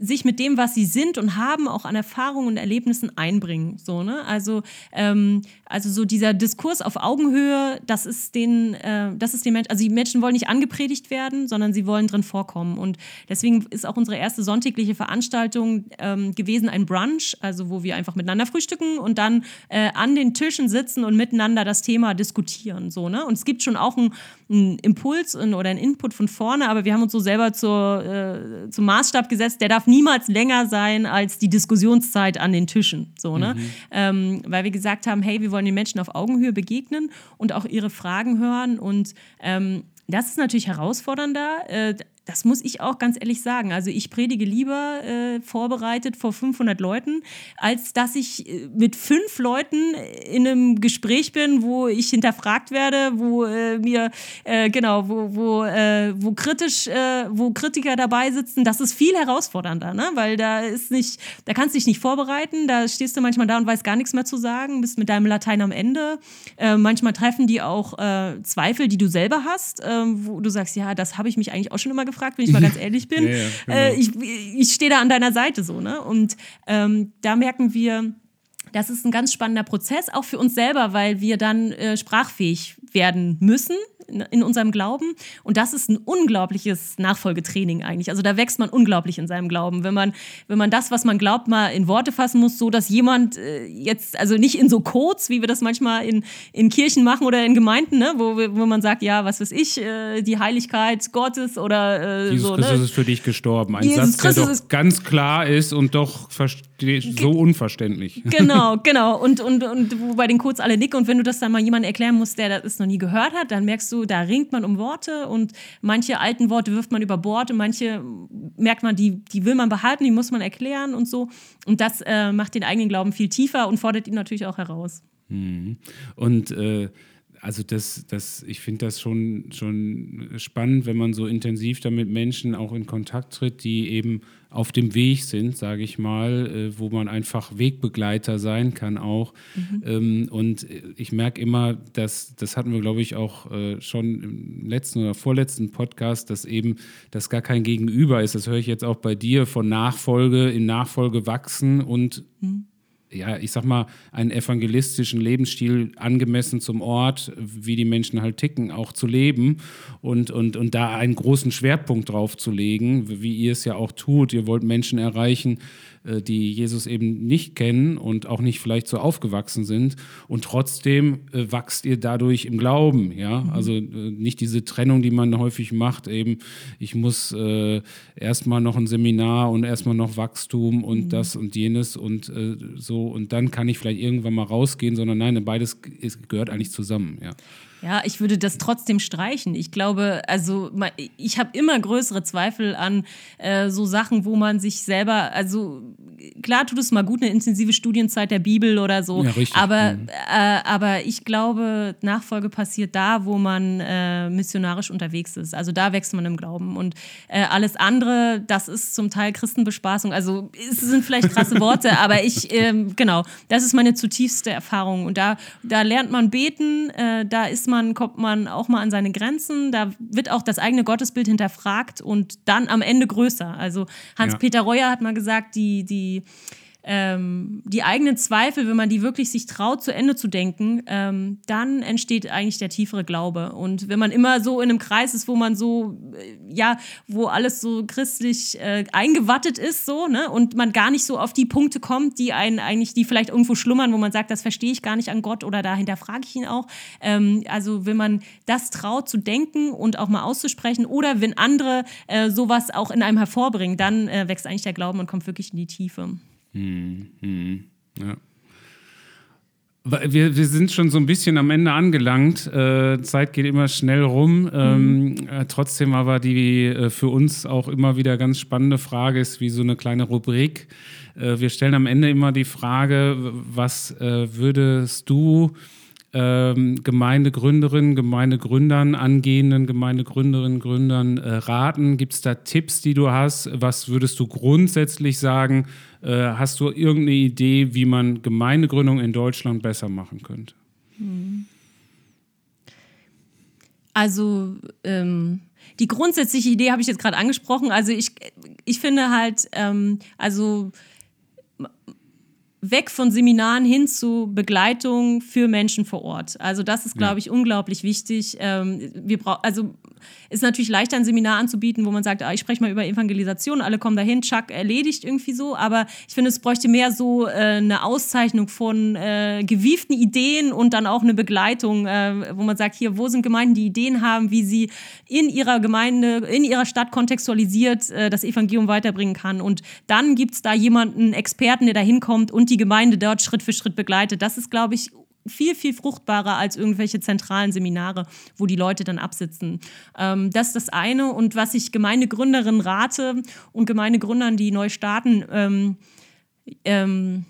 sich mit dem, was sie sind und haben, auch an Erfahrungen und Erlebnissen einbringen. So, ne? Also ähm, also so dieser Diskurs auf Augenhöhe, das ist den, äh, das ist den Menschen, also die Menschen wollen nicht angepredigt werden, sondern sie wollen drin vorkommen. Und deswegen ist auch unsere erste sonntägliche Veranstaltung ähm, gewesen ein Brunch, also wo wir einfach miteinander frühstücken und dann äh, an den Tischen sitzen und miteinander das Thema diskutieren. So, ne? Und es gibt schon auch einen, einen Impuls und, oder einen Input von vorne, aber wir haben uns so selber zur, äh, zum Maßstab gesetzt, der darf niemals länger sein als die Diskussionszeit an den Tischen. So, ne? Mhm. Ähm, weil wir gesagt haben, hey, wir wollen den Menschen auf Augenhöhe begegnen und auch ihre Fragen hören. Und ähm, das ist natürlich herausfordernder. Äh, das muss ich auch ganz ehrlich sagen. Also ich predige lieber äh, vorbereitet vor 500 Leuten, als dass ich äh, mit fünf Leuten in einem Gespräch bin, wo ich hinterfragt werde, wo äh, mir äh, genau, wo wo, äh, wo kritisch, äh, wo Kritiker dabei sitzen. Das ist viel herausfordernder, ne? Weil da ist nicht, da kannst du dich nicht vorbereiten. Da stehst du manchmal da und weißt gar nichts mehr zu sagen, bist mit deinem Latein am Ende. manchmal treffen die auch Zweifel, die du selber hast, wo du sagst, ja, das habe ich mich eigentlich auch schon immer gefragt gefragt, wenn ich mal ganz *laughs* ehrlich bin. ja, ja, genau. äh, ich ich stehe da an deiner Seite so, ne? Und ähm, da merken wir, das ist ein ganz spannender Prozess, auch für uns selber, weil wir dann äh, sprachfähig werden müssen. in unserem Glauben. Und das ist ein unglaubliches Nachfolgetraining eigentlich. Also da wächst man unglaublich in seinem Glauben. Wenn man, wenn man das, was man glaubt, mal in Worte fassen muss, so dass jemand äh, jetzt, also nicht in so Codes, wie wir das manchmal in, in Kirchen machen oder in Gemeinden, ne, wo, wo man sagt, ja, was weiß ich, äh, die Heiligkeit Gottes oder äh, Jesus so. Christus ne? ist für dich gestorben. Ein Jesus Satz, der Christus doch ganz klar ist und doch so unverständlich. Genau, *laughs* genau. Und, und, und wo bei den Codes alle nicken und wenn du das dann mal jemandem erklären musst, der das noch nie gehört hat, dann merkst du, da ringt man um Worte und manche alten Worte wirft man über Bord und manche merkt man, die, die will man behalten, die muss man erklären und so. Und das äh, macht den eigenen Glauben viel tiefer und fordert ihn natürlich auch heraus. Mhm. Und äh, also das, das, ich finde das schon, schon spannend, wenn man so intensiv damit Menschen auch in Kontakt tritt, die eben auf dem Weg sind, sage ich mal, äh, wo man einfach Wegbegleiter sein kann auch. Mhm. Ähm, und ich merke immer, dass, das hatten wir, glaube ich, auch äh, schon im letzten oder vorletzten Podcast, dass eben das gar kein Gegenüber ist. Das höre ich jetzt auch bei dir von Nachfolge in Nachfolge wachsen und mhm ja, ich sag mal, einen evangelistischen Lebensstil angemessen zum Ort, wie die Menschen halt ticken, auch zu leben und, und, und da einen großen Schwerpunkt drauf zu legen, wie ihr es ja auch tut. Ihr wollt Menschen erreichen, die Jesus eben nicht kennen und auch nicht vielleicht so aufgewachsen sind. Und trotzdem äh, wachst ihr dadurch im Glauben. Ja, mhm. also äh, nicht diese Trennung, die man häufig macht, eben, ich muss äh, erstmal noch ein Seminar und erstmal noch Wachstum und mhm. das und jenes und äh, so. Und dann kann ich vielleicht irgendwann mal rausgehen, sondern nein, beides ist, gehört eigentlich zusammen. Ja. Ja, ich würde das trotzdem streichen. Ich glaube, also ich habe immer größere Zweifel an äh, so Sachen, wo man sich selber, also klar tut es mal gut, eine intensive Studienzeit der Bibel oder so, ja, aber, mhm. äh, aber ich glaube, Nachfolge passiert da, wo man äh, missionarisch unterwegs ist. Also da wächst man im Glauben und äh, alles andere, das ist zum Teil Christenbespaßung. Also es sind vielleicht krasse Worte, *laughs* aber ich, ähm, genau, das ist meine zutiefste Erfahrung und da, da lernt man beten, äh, da ist man man, kommt man auch mal an seine Grenzen. Da wird auch das eigene Gottesbild hinterfragt und dann am Ende größer. Also Hans-Peter Reuer hat mal gesagt, die, die ähm, die eigenen Zweifel, wenn man die wirklich sich traut, zu Ende zu denken, ähm, dann entsteht eigentlich der tiefere Glaube. Und wenn man immer so in einem Kreis ist, wo man so, äh, ja, wo alles so christlich äh, eingewattet ist, so, ne, und man gar nicht so auf die Punkte kommt, die einen eigentlich, die vielleicht irgendwo schlummern, wo man sagt, das verstehe ich gar nicht an Gott oder dahinter frage ich ihn auch. Ähm, also wenn man das traut zu denken und auch mal auszusprechen oder wenn andere äh, sowas auch in einem hervorbringen, dann äh, wächst eigentlich der Glauben und kommt wirklich in die Tiefe. Hm, hm, ja. Wir, wir sind schon so ein bisschen am Ende angelangt. Äh, Zeit geht immer schnell rum. Ähm, mhm. äh, trotzdem aber die äh, für uns auch immer wieder ganz spannende Frage ist, wie so eine kleine Rubrik. Äh, wir stellen am Ende immer die Frage, was äh, würdest du ähm, Gemeindegründerinnen, Gemeindegründern, angehenden Gemeindegründerinnen, Gründern äh, raten? Gibt es da Tipps, die du hast? Was würdest du grundsätzlich sagen? Äh, hast du irgendeine Idee, wie man Gemeindegründung in Deutschland besser machen könnte? Also ähm, die grundsätzliche Idee habe ich jetzt gerade angesprochen. Also ich, ich finde halt, ähm, also weg von Seminaren hin zu Begleitung für Menschen vor Ort. Also das ist, glaube ich, unglaublich wichtig. Ähm, wir also ist natürlich leichter, ein Seminar anzubieten, wo man sagt, ah, ich spreche mal über Evangelisation, alle kommen dahin, Chuck erledigt irgendwie so. Aber ich finde, es bräuchte mehr so äh, eine Auszeichnung von äh, gewieften Ideen und dann auch eine Begleitung, äh, wo man sagt, hier, wo sind Gemeinden, die Ideen haben, wie sie in ihrer Gemeinde, in ihrer Stadt kontextualisiert äh, das Evangelium weiterbringen kann. Und dann gibt es da jemanden, Experten, der da hinkommt und die Gemeinde dort Schritt für Schritt begleitet. Das ist, glaube ich, viel, viel fruchtbarer als irgendwelche zentralen Seminare, wo die Leute dann absitzen. Ähm, das ist das eine. Und was ich Gemeindegründerinnen rate und Gemeindegründern, die neu starten, ähm, ähm,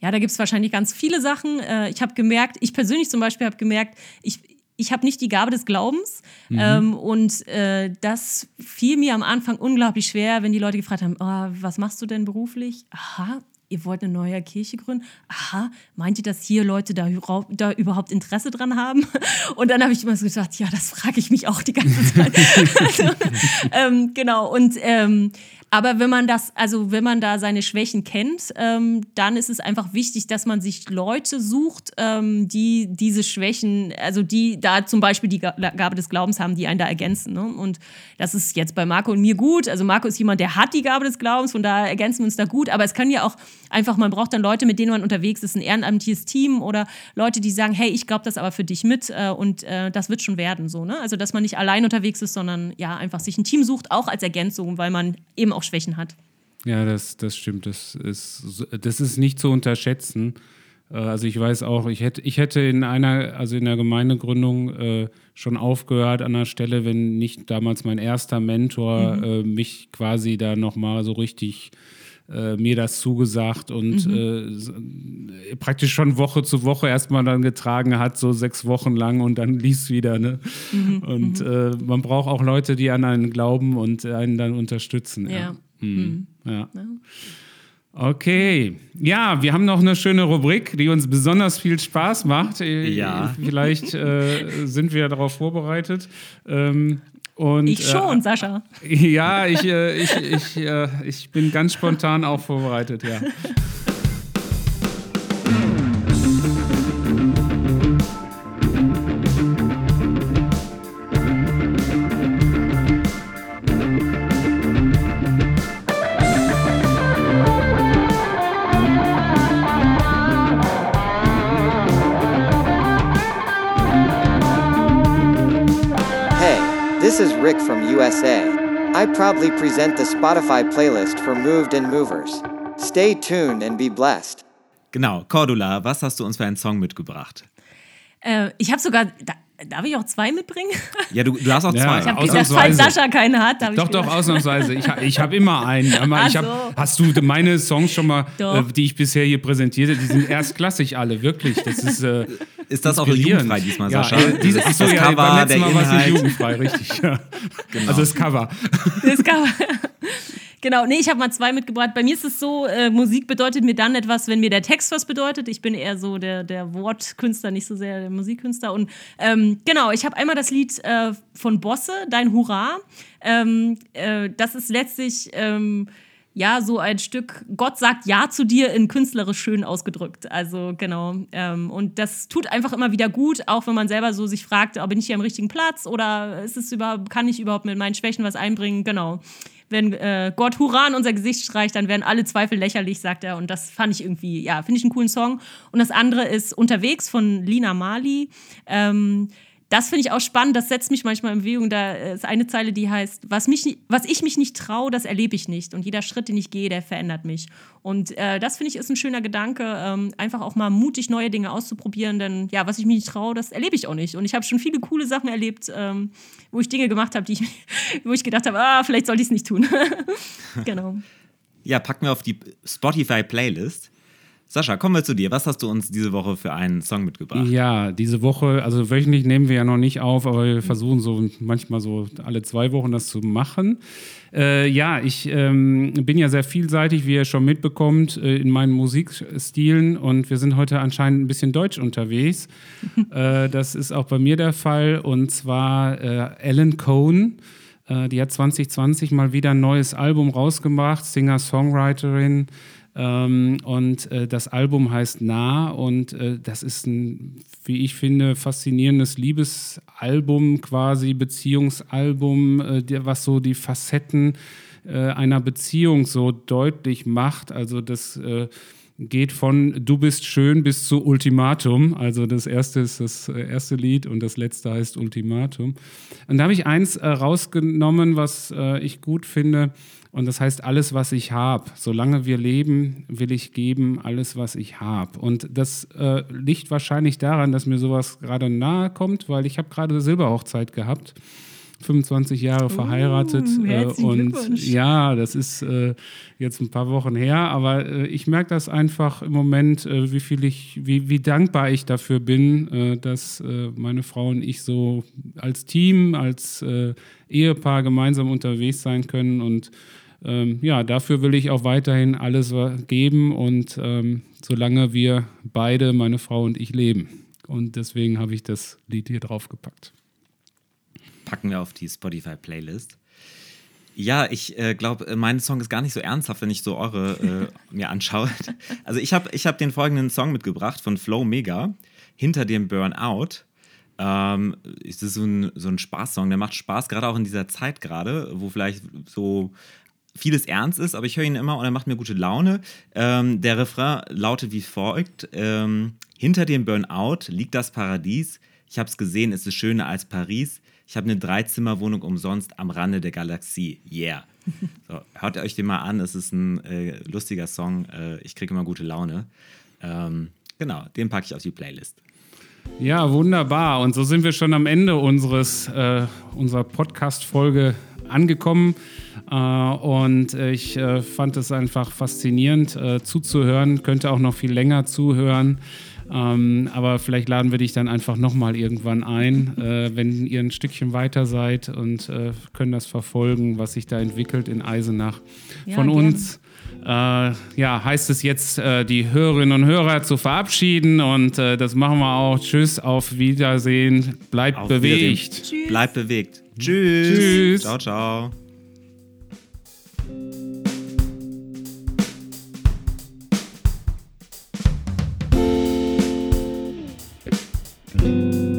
ja, da gibt es wahrscheinlich ganz viele Sachen. Äh, ich habe gemerkt, ich persönlich zum Beispiel habe gemerkt, ich, ich habe nicht die Gabe des Glaubens. Mhm. Ähm, und äh, das fiel mir am Anfang unglaublich schwer, wenn die Leute gefragt haben, oh, was machst du denn beruflich? Aha, ihr wollt eine neue Kirche gründen? Aha, meint ihr, dass hier Leute da, da überhaupt Interesse dran haben? *laughs* Und dann habe ich immer so gesagt, ja, das frage ich mich auch die ganze Zeit. *laughs* also, ähm, genau, und ähm, Aber wenn man das, also wenn man da seine Schwächen kennt, ähm, dann ist es einfach wichtig, dass man sich Leute sucht, ähm, die diese Schwächen, also die da zum Beispiel die Gabe des Glaubens haben, die einen da ergänzen. Ne? Und das ist jetzt bei Marco und mir gut. Also Marco ist jemand, der hat die Gabe des Glaubens, von daher ergänzen wir uns da gut. Aber es können ja auch einfach, man braucht dann Leute, mit denen man unterwegs ist, ein ehrenamtliches Team oder Leute, die sagen, hey, ich glaube das aber für dich mit äh, und äh, das wird schon werden. So, ne? Also dass man nicht allein unterwegs ist, sondern ja, einfach sich ein Team sucht, auch als Ergänzung, weil man eben auch Schwächen hat. Ja, das, das stimmt. Das ist, das ist nicht zu unterschätzen. Äh, also ich weiß auch, ich hätte, ich hätte in einer, also in der Gemeindegründung äh, schon aufgehört an der Stelle, wenn nicht damals mein erster Mentor mhm. äh, mich quasi da nochmal so richtig äh, mir das zugesagt und mhm. äh, praktisch schon Woche zu Woche erstmal dann getragen hat, so sechs Wochen lang und dann liest wieder. Ne? Mhm. Und mhm. äh, man braucht auch Leute, die an einen glauben und einen dann unterstützen. Ja. ja. Mhm. ja. ja. Okay, ja, wir haben noch eine schöne Rubrik, die uns besonders viel Spaß macht. Ja. Vielleicht äh, sind wir darauf vorbereitet. Ähm, und, ich schon, äh, Sascha. Ja, ich, äh, ich, ich, äh, ich bin ganz spontan auch vorbereitet, ja. *laughs* USA. I proudly present the Spotify playlist for Moved and Movers. Stay tuned and be blessed. Genau, Cordula, was hast du uns für einen Song mitgebracht? Äh, ich habe sogar, da, darf ich auch zwei mitbringen? *laughs* Ja, du, du hast auch zwei. ich habe gesagt, falls Sascha keine hat, darf Doch, ich doch, *laughs* ausnahmsweise. Ich, ich habe immer einen. Ich hab, so. Hast du meine Songs schon mal, äh, die ich bisher hier präsentierte, die sind erstklassig alle, wirklich. Das ist, äh, ist das auch jugendfrei diesmal, Sascha? Ja, äh, dieses ist das ja, Cover, beim letzten Mal war es jugendfrei, richtig. Ja. Genau. Also das Cover. Das Cover. *laughs* Genau, nee, ich habe mal zwei mitgebracht. Bei mir ist es so, äh, Musik bedeutet mir dann etwas, wenn mir der Text was bedeutet. Ich bin eher so der, der Wortkünstler, nicht so sehr der Musikkünstler. Und ähm, genau, ich habe einmal das Lied äh, von Bosse, Dein Hurra. Ähm, äh, das ist letztlich ähm, ja, so ein Stück, Gott sagt Ja zu dir in künstlerisch schön ausgedrückt. Also genau. Ähm, und das tut einfach immer wieder gut, auch wenn man selber so sich fragt, oh, bin ich hier am richtigen Platz oder ist es überhaupt, kann ich überhaupt mit meinen Schwächen was einbringen? Genau wenn äh, Gott Hurra in unser Gesicht streicht, dann werden alle Zweifel lächerlich, sagt er. Und das fand ich irgendwie, ja, finde ich einen coolen Song. Und das andere ist Unterwegs von Lina Mali. Ähm, das finde ich auch spannend, das setzt mich manchmal in Bewegung. Da ist eine Zeile, die heißt, was, mich, was ich mich nicht traue, das erlebe ich nicht. Und jeder Schritt, den ich gehe, der verändert mich. Und äh, das finde ich ist ein schöner Gedanke, ähm, einfach auch mal mutig neue Dinge auszuprobieren. Denn ja, was ich mich nicht traue, das erlebe ich auch nicht. Und ich habe schon viele coole Sachen erlebt, ähm, wo ich Dinge gemacht habe, *laughs* wo ich gedacht habe, ah, vielleicht sollte ich es nicht tun. *laughs* genau. Ja, packen wir auf die Spotify-Playlist. Sascha, kommen wir zu dir. Was hast du uns diese Woche für einen Song mitgebracht? Ja, diese Woche, also wöchentlich nehmen wir ja noch nicht auf, aber wir versuchen so manchmal so alle zwei Wochen das zu machen. Äh, ja, ich ähm, bin ja sehr vielseitig, wie ihr schon mitbekommt, äh, in meinen Musikstilen und wir sind heute anscheinend ein bisschen deutsch unterwegs. *laughs* äh, das ist auch bei mir der Fall und zwar äh, Ellen Cohn. Äh, die hat 2020 mal wieder ein neues Album rausgemacht, Singer-Songwriterin. Ähm, und äh, das Album heißt Nah und äh, das ist ein, wie ich finde, faszinierendes Liebesalbum, quasi Beziehungsalbum, äh, der, was so die Facetten äh, einer Beziehung so deutlich macht. Also das äh, geht von Du bist schön bis zu Ultimatum. Also das erste ist das äh, erste Lied und das letzte heißt Ultimatum. Und da habe ich eins rausgenommen, was ich gut finde und das heißt, alles, was ich habe, solange wir leben, will ich geben, alles, was ich habe. Und das äh, liegt wahrscheinlich daran, dass mir sowas gerade nahe kommt, weil ich habe gerade Silberhochzeit gehabt. 25 Jahre verheiratet uh, äh, und ja, das ist äh, jetzt ein paar Wochen her, aber äh, ich merke das einfach im Moment, äh, wie viel ich, wie, wie dankbar ich dafür bin, äh, dass äh, meine Frau und ich so als Team, als Ehepaar gemeinsam unterwegs sein können und ähm, ja, dafür will ich auch weiterhin alles geben und ähm, solange wir beide, meine Frau und ich, leben. Und deswegen habe ich das Lied hier draufgepackt. Packen wir auf die Spotify-Playlist. Ja, ich äh, glaube, mein Song ist gar nicht so ernsthaft, wenn ich so eure äh, *laughs* mir anschaue. Also ich habe ich hab den folgenden Song mitgebracht von Flow Mega, Hinter dem Burnout. Ähm, es ist so ein, so ein Spaßsong, der macht Spaß, gerade auch in dieser Zeit gerade, wo vielleicht so vieles ernst ist, aber ich höre ihn immer und er macht mir gute Laune. Ähm, der Refrain lautet wie folgt: ähm, Hinter dem Burnout liegt das Paradies. Ich habe es gesehen, es ist schöner als Paris. Ich habe eine Dreizimmerwohnung umsonst am Rande der Galaxie. Yeah. *laughs* So, hört euch den mal an, es ist ein äh, lustiger Song. Äh, ich kriege immer gute Laune. Ähm, genau, den packe ich auf die Playlist. Ja, wunderbar. Und so sind wir schon am Ende unseres, äh, unserer Podcast-Folge angekommen. Äh, und ich äh, fand es einfach faszinierend äh, zuzuhören, könnte auch noch viel länger zuhören. Ähm, aber vielleicht laden wir dich dann einfach nochmal irgendwann ein, äh, wenn ihr ein Stückchen weiter seid und äh, können das verfolgen, was sich da entwickelt in Eisenach. Ja, Von uns äh, ja, heißt es jetzt, äh, die Hörerinnen und Hörer zu verabschieden und äh, das machen wir auch. Tschüss, auf Wiedersehen, bleibt Auf bewegt. Wiedersehen. Bleibt bewegt. Tschüss. Tschüss. Ciao, ciao. thank